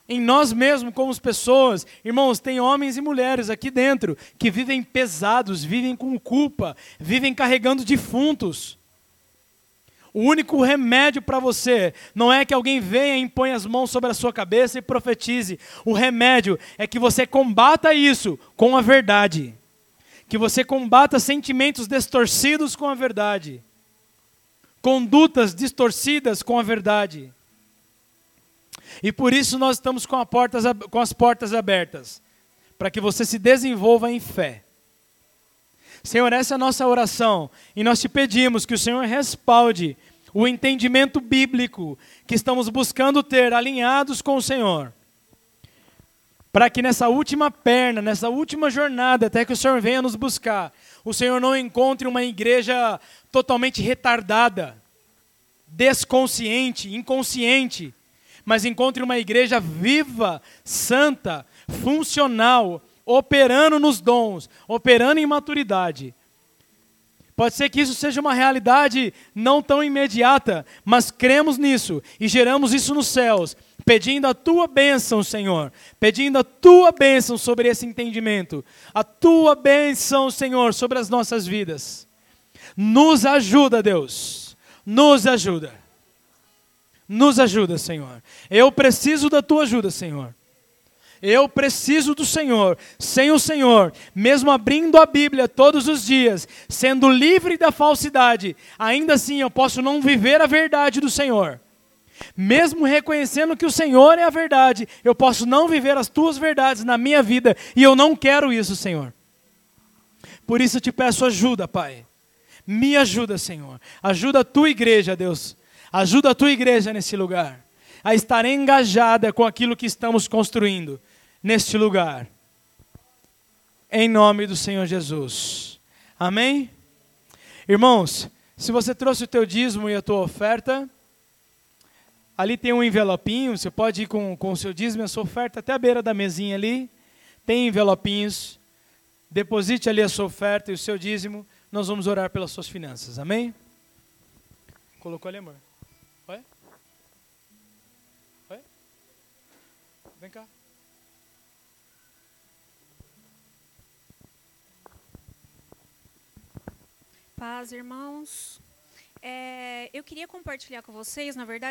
em nós mesmos como pessoas. Irmãos, tem homens e mulheres aqui dentro que vivem pesados, vivem com culpa, vivem carregando defuntos. O único remédio para você não é que alguém venha e imponha as mãos sobre a sua cabeça e profetize. O remédio é que você combata isso com a verdade que você combata sentimentos distorcidos com a verdade, condutas distorcidas com a verdade. E por isso nós estamos com, portas, com as portas abertas, para que você se desenvolva em fé. Senhor, essa é a nossa oração, e nós te pedimos que o Senhor respalde o entendimento bíblico que estamos buscando ter alinhados com o Senhor. Para que nessa última perna, nessa última jornada, até que o Senhor venha nos buscar, o Senhor não encontre uma igreja totalmente retardada, desconsciente, inconsciente, mas encontre uma igreja viva, santa, funcional, operando nos dons, operando em maturidade. Pode ser que isso seja uma realidade não tão imediata, mas cremos nisso e geramos isso nos céus, pedindo a tua bênção, Senhor, pedindo a tua bênção sobre esse entendimento, a tua bênção, Senhor, sobre as nossas vidas. Nos ajuda, Deus, nos ajuda. Nos ajuda, Senhor. Eu preciso da tua ajuda, Senhor. Eu preciso do Senhor. Sem o Senhor, mesmo abrindo a Bíblia todos os dias, sendo livre da falsidade, ainda assim eu posso não viver a verdade do Senhor. Mesmo reconhecendo que o Senhor é a verdade, eu posso não viver as tuas verdades na minha vida e eu não quero isso, Senhor. Por isso eu te peço ajuda, Pai. Me ajuda, Senhor. Ajuda a tua igreja, Deus, Ajuda a tua igreja nesse lugar a estar engajada com aquilo que estamos construindo neste lugar. Em nome do Senhor Jesus. Amém? Irmãos, se você trouxe o teu dízimo e a tua oferta, ali tem um envelopinho, você pode ir com, com o seu dízimo e a sua oferta até a beira da mesinha ali. Tem envelopinhos. Deposite ali a sua oferta e o seu dízimo. Nós vamos orar pelas suas finanças. Amém? Colocou ali, amor? Vem cá. Paz, irmãos. É, eu queria compartilhar com vocês, na verdade,